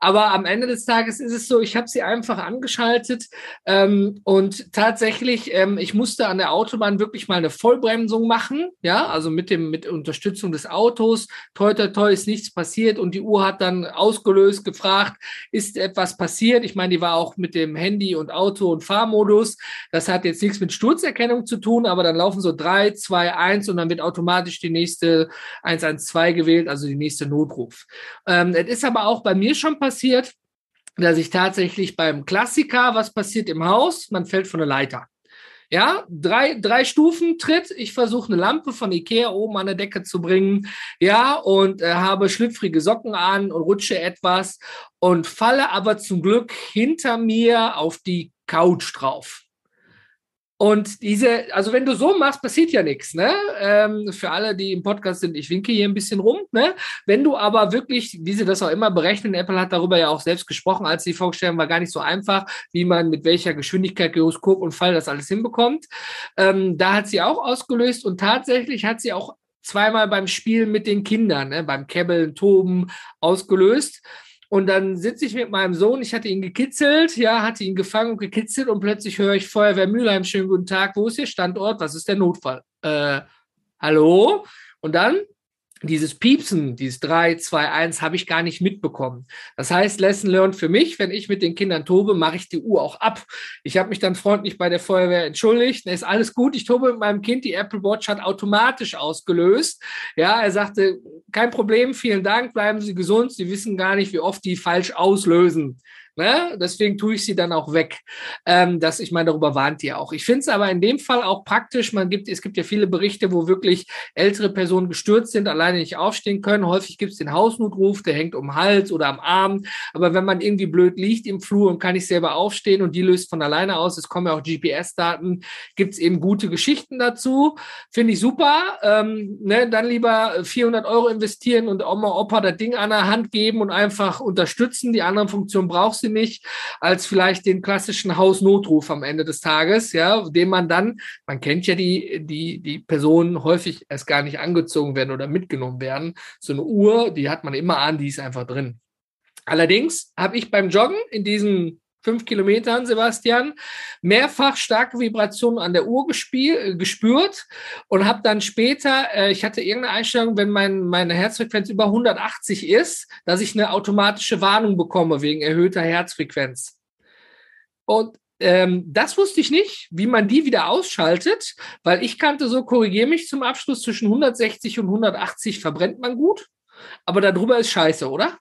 Aber am Ende des Tages ist es so, ich habe sie einfach angeschaltet ähm, und tatsächlich, ähm, ich musste an der Autobahn wirklich mal eine Vollbremsung machen. Ja, also mit dem mit Unterstützung des Autos. Toi, toi, toi, ist nichts passiert und die Uhr hat dann ausgelöst, gefragt, ist etwas passiert? Ich meine, die war auch mit dem Handy und Auto und Fahrmodus. Das hat jetzt nichts mit Sturzerkennung zu tun tun, aber dann laufen so drei, zwei, eins und dann wird automatisch die nächste 112 gewählt, also die nächste Notruf. Ähm, es ist aber auch bei mir schon passiert, dass ich tatsächlich beim Klassiker, was passiert im Haus? Man fällt von der Leiter. Ja, drei, drei Stufen Tritt. Ich versuche eine Lampe von Ikea oben an der Decke zu bringen. Ja, und äh, habe schlüpfrige Socken an und rutsche etwas und falle aber zum Glück hinter mir auf die Couch drauf. Und diese, also wenn du so machst, passiert ja nichts, ne? Ähm, für alle, die im Podcast sind, ich winke hier ein bisschen rum, ne? Wenn du aber wirklich, wie sie das auch immer berechnen, Apple hat darüber ja auch selbst gesprochen, als sie vorgestellt war gar nicht so einfach, wie man mit welcher Geschwindigkeit Gyroskop und Fall das alles hinbekommt. Ähm, da hat sie auch ausgelöst und tatsächlich hat sie auch zweimal beim Spielen mit den Kindern, ne? beim Kebbeln, Toben ausgelöst. Und dann sitze ich mit meinem Sohn, ich hatte ihn gekitzelt, ja, hatte ihn gefangen und gekitzelt und plötzlich höre ich Feuerwehr Mülheim, schönen guten Tag, wo ist Ihr Standort, was ist der Notfall? Äh, hallo? Und dann dieses Piepsen, dieses 3, 2, 1, habe ich gar nicht mitbekommen. Das heißt, Lesson learned für mich, wenn ich mit den Kindern tobe, mache ich die Uhr auch ab. Ich habe mich dann freundlich bei der Feuerwehr entschuldigt. ist alles gut, ich tobe mit meinem Kind, die Apple Watch hat automatisch ausgelöst. Ja, er sagte, kein Problem, vielen Dank, bleiben Sie gesund. Sie wissen gar nicht, wie oft die falsch auslösen. Ne? Deswegen tue ich sie dann auch weg. Ähm, das, ich meine, darüber warnt ihr auch. Ich finde es aber in dem Fall auch praktisch. Man gibt, es gibt ja viele Berichte, wo wirklich ältere Personen gestürzt sind, alleine nicht aufstehen können. Häufig gibt es den Hausnotruf, der hängt um den Hals oder am Arm. Aber wenn man irgendwie blöd liegt im Flur und kann nicht selber aufstehen und die löst von alleine aus, es kommen ja auch GPS-Daten, gibt es eben gute Geschichten dazu. Finde ich super. Ähm, ne? Dann lieber 400 Euro investieren und Oma, Opa das Ding an der Hand geben und einfach unterstützen. Die anderen Funktionen brauchst du sie nicht, als vielleicht den klassischen Hausnotruf am Ende des Tages, ja, den man dann, man kennt ja die, die, die Personen häufig erst gar nicht angezogen werden oder mitgenommen werden. So eine Uhr, die hat man immer an, die ist einfach drin. Allerdings habe ich beim Joggen in diesen fünf Kilometern, Sebastian, mehrfach starke Vibrationen an der Uhr äh, gespürt und habe dann später, äh, ich hatte irgendeine Einstellung, wenn mein, meine Herzfrequenz über 180 ist, dass ich eine automatische Warnung bekomme wegen erhöhter Herzfrequenz. Und ähm, das wusste ich nicht, wie man die wieder ausschaltet, weil ich kannte so, korrigiere mich zum Abschluss, zwischen 160 und 180 verbrennt man gut, aber darüber ist scheiße, oder?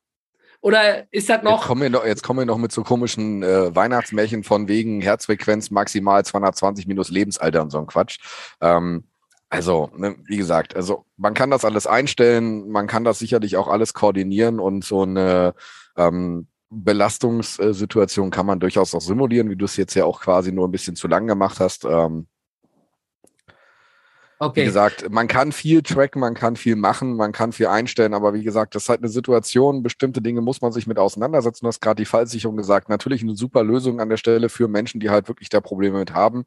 Oder ist das noch? Jetzt kommen wir noch, jetzt kommen wir noch mit so komischen äh, Weihnachtsmärchen von wegen Herzfrequenz maximal 220 minus Lebensalter und so ein Quatsch. Ähm, also, ne, wie gesagt, also man kann das alles einstellen, man kann das sicherlich auch alles koordinieren und so eine ähm, Belastungssituation kann man durchaus auch simulieren, wie du es jetzt ja auch quasi nur ein bisschen zu lang gemacht hast. Ähm, Okay. Wie gesagt, man kann viel tracken, man kann viel machen, man kann viel einstellen, aber wie gesagt, das ist halt eine Situation, bestimmte Dinge muss man sich mit auseinandersetzen. Du hast gerade die Fallsicherung gesagt, natürlich eine super Lösung an der Stelle für Menschen, die halt wirklich da Probleme mit haben.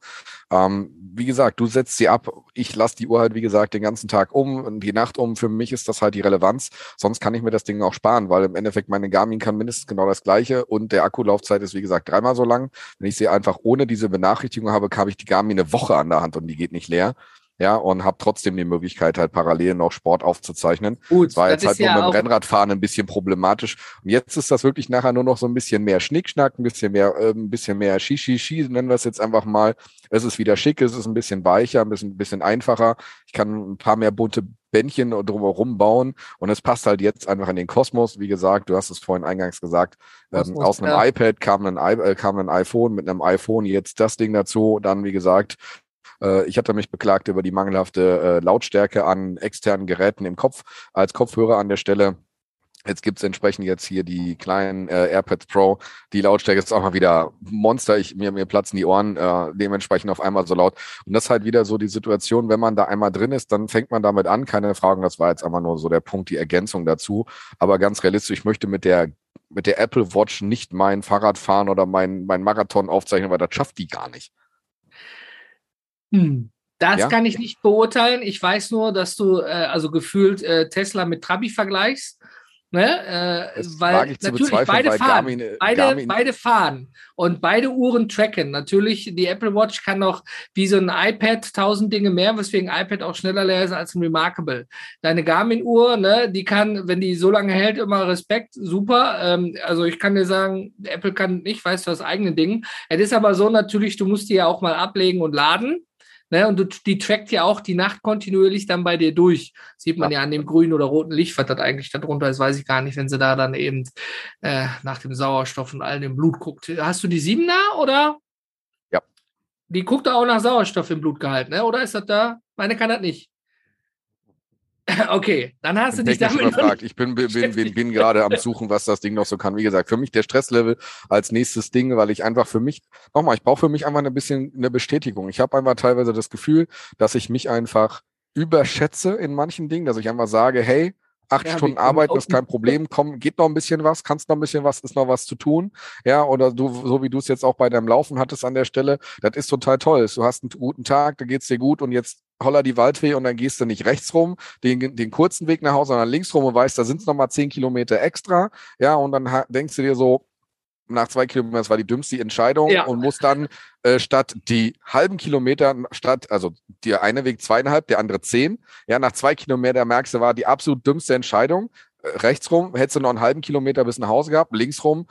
Ähm, wie gesagt, du setzt sie ab, ich lasse die Uhr halt, wie gesagt, den ganzen Tag um und die Nacht um. Für mich ist das halt die Relevanz. Sonst kann ich mir das Ding auch sparen, weil im Endeffekt meine Garmin kann mindestens genau das gleiche und der Akkulaufzeit ist, wie gesagt, dreimal so lang. Wenn ich sie einfach ohne diese Benachrichtigung habe, habe ich die Garmin eine Woche an der Hand und die geht nicht leer ja, und habe trotzdem die Möglichkeit, halt parallel noch Sport aufzuzeichnen. Gut, das war jetzt halt nur ja mit dem Rennradfahren ein bisschen problematisch. Und jetzt ist das wirklich nachher nur noch so ein bisschen mehr Schnickschnack, ein bisschen mehr, äh, ein bisschen mehr Shishi, nennen wir es jetzt einfach mal. Es ist wieder schick, es ist ein bisschen weicher, ein bisschen, ein bisschen einfacher. Ich kann ein paar mehr bunte Bändchen drumherum bauen und es passt halt jetzt einfach in den Kosmos. Wie gesagt, du hast es vorhin eingangs gesagt, ähm, aus einem ja. iPad kam ein, äh, kam ein iPhone, mit einem iPhone jetzt das Ding dazu, dann wie gesagt ich hatte mich beklagt über die mangelhafte äh, Lautstärke an externen Geräten im Kopf als Kopfhörer an der Stelle. Jetzt gibt's entsprechend jetzt hier die kleinen äh, AirPods Pro. Die Lautstärke ist auch mal wieder Monster. Ich, mir, mir platzen die Ohren äh, dementsprechend auf einmal so laut. Und das ist halt wieder so die Situation, wenn man da einmal drin ist, dann fängt man damit an. Keine Fragen, das war jetzt einfach nur so der Punkt, die Ergänzung dazu. Aber ganz realistisch, ich möchte mit der mit der Apple Watch nicht mein Fahrrad fahren oder mein, mein Marathon aufzeichnen, weil das schafft die gar nicht. Hm. Das ja? kann ich nicht beurteilen. Ich weiß nur, dass du äh, also gefühlt äh, Tesla mit Trabi vergleichst. Ne? Äh, weil natürlich beide fahren, Garmin, äh, beide, Garmin. beide fahren und beide Uhren tracken. Natürlich, die Apple Watch kann noch wie so ein iPad tausend Dinge mehr, weswegen iPad auch schneller leer ist als ein Remarkable. Deine Garmin-Uhr, ne, die kann, wenn die so lange hält, immer Respekt, super. Ähm, also ich kann dir sagen, Apple kann nicht, weißt du, das eigene Ding. Es ist aber so natürlich, du musst die ja auch mal ablegen und laden. Ne, und du, die trackt ja auch die Nacht kontinuierlich dann bei dir durch. Sieht man ja, ja an dem grünen oder roten Licht, was das eigentlich darunter ist, weiß ich gar nicht, wenn sie da dann eben äh, nach dem Sauerstoff und all dem Blut guckt. Hast du die Siebener oder? Ja. Die guckt auch nach Sauerstoff im Blutgehalt, ne? Oder ist das da? Meine kann das nicht. *laughs* Okay, dann hast du dich damit überfragt. Ich bin, bin, bin, bin gerade am Suchen, was das Ding noch so kann. Wie gesagt, für mich der Stresslevel als nächstes Ding, weil ich einfach für mich, nochmal, ich brauche für mich einfach ein bisschen eine Bestätigung. Ich habe einfach teilweise das Gefühl, dass ich mich einfach überschätze in manchen Dingen, dass ich einfach sage, hey, acht ja, Stunden Arbeit ist kein Problem, komm, geht noch ein bisschen was, kannst noch ein bisschen was, ist noch was zu tun, ja, oder du, so wie du es jetzt auch bei deinem Laufen hattest an der Stelle, das ist total toll. Du hast einen guten Tag, da geht's dir gut und jetzt holla die Waldfee und dann gehst du nicht rechts rum, den, den kurzen Weg nach Hause, sondern links rum und weißt, da sind es nochmal zehn Kilometer extra. Ja, und dann denkst du dir so, nach zwei Kilometern, das war die dümmste Entscheidung ja. und muss dann äh, statt die halben Kilometer, statt, also der eine Weg zweieinhalb, der andere zehn, ja, nach zwei Kilometer merkst du, war die absolut dümmste Entscheidung. Äh, rechts rum hättest du noch einen halben Kilometer bis nach Hause gehabt, links rum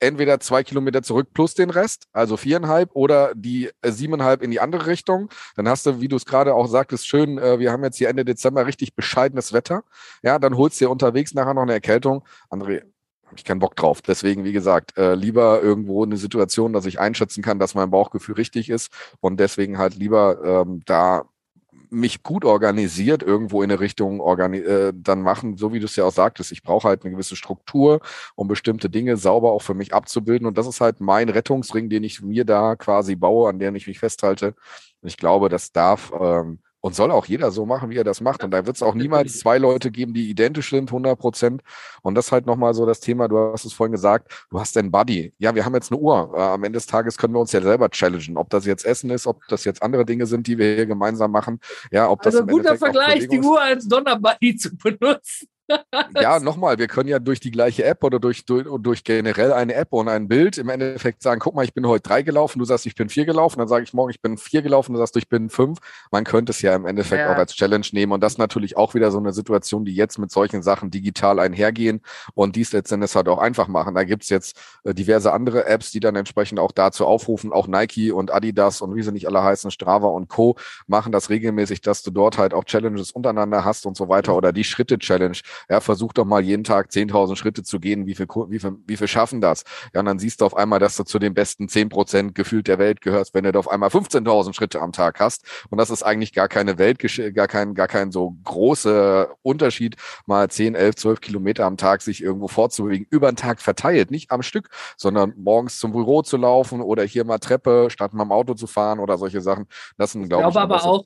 entweder zwei Kilometer zurück plus den Rest, also viereinhalb, oder die äh, siebeneinhalb in die andere Richtung. Dann hast du, wie du es gerade auch sagtest, schön, äh, wir haben jetzt hier Ende Dezember richtig bescheidenes Wetter. Ja, dann holst du dir unterwegs nachher noch eine Erkältung. André, habe ich keinen Bock drauf. Deswegen, wie gesagt, äh, lieber irgendwo eine Situation, dass ich einschätzen kann, dass mein Bauchgefühl richtig ist und deswegen halt lieber ähm, da mich gut organisiert irgendwo in eine Richtung organi äh, dann machen, so wie du es ja auch sagtest. Ich brauche halt eine gewisse Struktur, um bestimmte Dinge sauber auch für mich abzubilden. Und das ist halt mein Rettungsring, den ich mir da quasi baue, an dem ich mich festhalte. Ich glaube, das darf ähm, und soll auch jeder so machen, wie er das macht. Und da wird es auch niemals zwei Leute geben, die identisch sind, 100 Prozent. Und das ist halt nochmal so das Thema, du hast es vorhin gesagt, du hast deinen Buddy. Ja, wir haben jetzt eine Uhr. Äh, am Ende des Tages können wir uns ja selber challengen. Ob das jetzt Essen ist, ob das jetzt andere Dinge sind, die wir hier gemeinsam machen. Ja, ob das also guter Vergleich, die Uhr als Donnerbuddy zu benutzen ja, nochmal, wir können ja durch die gleiche App oder durch, durch, durch generell eine App und ein Bild im Endeffekt sagen, guck mal, ich bin heute drei gelaufen, du sagst, ich bin vier gelaufen, dann sage ich morgen, ich bin vier gelaufen, du sagst, ich bin fünf. Man könnte es ja im Endeffekt ja. auch als Challenge nehmen und das natürlich auch wieder so eine Situation, die jetzt mit solchen Sachen digital einhergehen und dies letztendlich halt auch einfach machen. Da gibt's jetzt äh, diverse andere Apps, die dann entsprechend auch dazu aufrufen, auch Nike und Adidas und wie sie nicht alle heißen, Strava und Co. machen das regelmäßig, dass du dort halt auch Challenges untereinander hast und so weiter oder die Schritte-Challenge ja, versuch doch mal jeden Tag 10.000 Schritte zu gehen, wie viel, wie viel, wie viel schaffen das? Ja, und dann siehst du auf einmal, dass du zu den besten 10 Prozent gefühlt der Welt gehörst, wenn du auf einmal 15.000 Schritte am Tag hast. Und das ist eigentlich gar keine Welt, gar kein, gar kein so großer Unterschied, mal 10, 11, 12 Kilometer am Tag sich irgendwo fortzubewegen, über den Tag verteilt, nicht am Stück, sondern morgens zum Büro zu laufen oder hier mal Treppe, statt mal im Auto zu fahren oder solche Sachen. Das sind, glaube ich, glaube aber auch,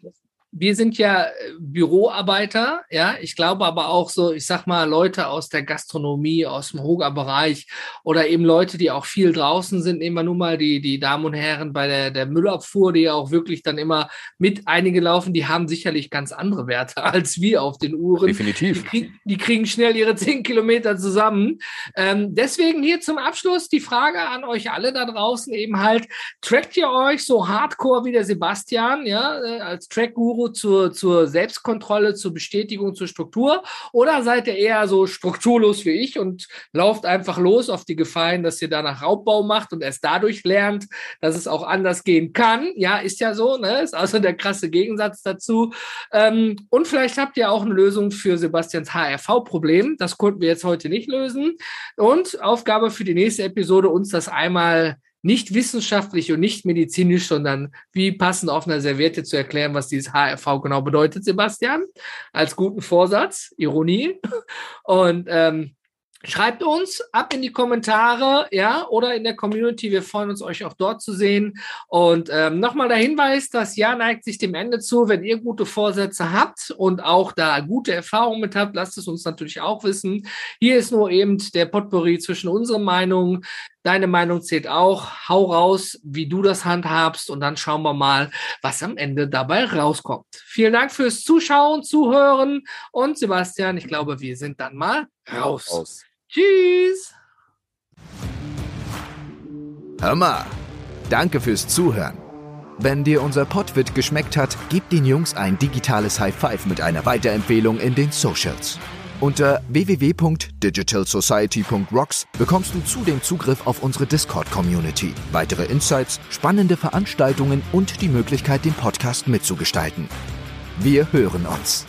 wir sind ja äh, Büroarbeiter, ja. Ich glaube aber auch so, ich sag mal, Leute aus der Gastronomie, aus dem Hoga-Bereich oder eben Leute, die auch viel draußen sind. Nehmen wir nun mal die, die Damen und Herren bei der, der Müllabfuhr, die ja auch wirklich dann immer mit einige laufen, die haben sicherlich ganz andere Werte *laughs* als wir auf den Uhren. Definitiv. Die, krieg, die kriegen schnell ihre zehn Kilometer zusammen. Ähm, deswegen hier zum Abschluss die Frage an euch alle da draußen eben halt, trackt ihr euch so hardcore wie der Sebastian, ja, äh, als Track-Guru zur, zur Selbstkontrolle, zur Bestätigung, zur Struktur? Oder seid ihr eher so strukturlos wie ich und lauft einfach los auf die Gefallen, dass ihr danach Raubbau macht und erst dadurch lernt, dass es auch anders gehen kann? Ja, ist ja so, ne? Ist also der krasse Gegensatz dazu. Ähm, und vielleicht habt ihr auch eine Lösung für Sebastians HRV-Problem. Das konnten wir jetzt heute nicht lösen. Und Aufgabe für die nächste Episode, uns das einmal nicht wissenschaftlich und nicht medizinisch, sondern wie passend auf einer Serviette zu erklären, was dieses HRV genau bedeutet, Sebastian, als guten Vorsatz, Ironie. Und ähm, Schreibt uns ab in die Kommentare, ja, oder in der Community. Wir freuen uns, euch auch dort zu sehen. Und ähm, nochmal der Hinweis, das Jahr neigt sich dem Ende zu. Wenn ihr gute Vorsätze habt und auch da gute Erfahrungen mit habt, lasst es uns natürlich auch wissen. Hier ist nur eben der Potpourri zwischen unseren Meinungen. Deine Meinung zählt auch. Hau raus, wie du das handhabst und dann schauen wir mal, was am Ende dabei rauskommt. Vielen Dank fürs Zuschauen, Zuhören und Sebastian, ich glaube, wir sind dann mal raus. raus. Tschüss. Hör mal, danke fürs Zuhören. Wenn dir unser Podwit geschmeckt hat, gib den Jungs ein digitales High Five mit einer Weiterempfehlung in den Socials. Unter www.digitalsociety.rocks bekommst du zudem Zugriff auf unsere Discord-Community, weitere Insights, spannende Veranstaltungen und die Möglichkeit, den Podcast mitzugestalten. Wir hören uns.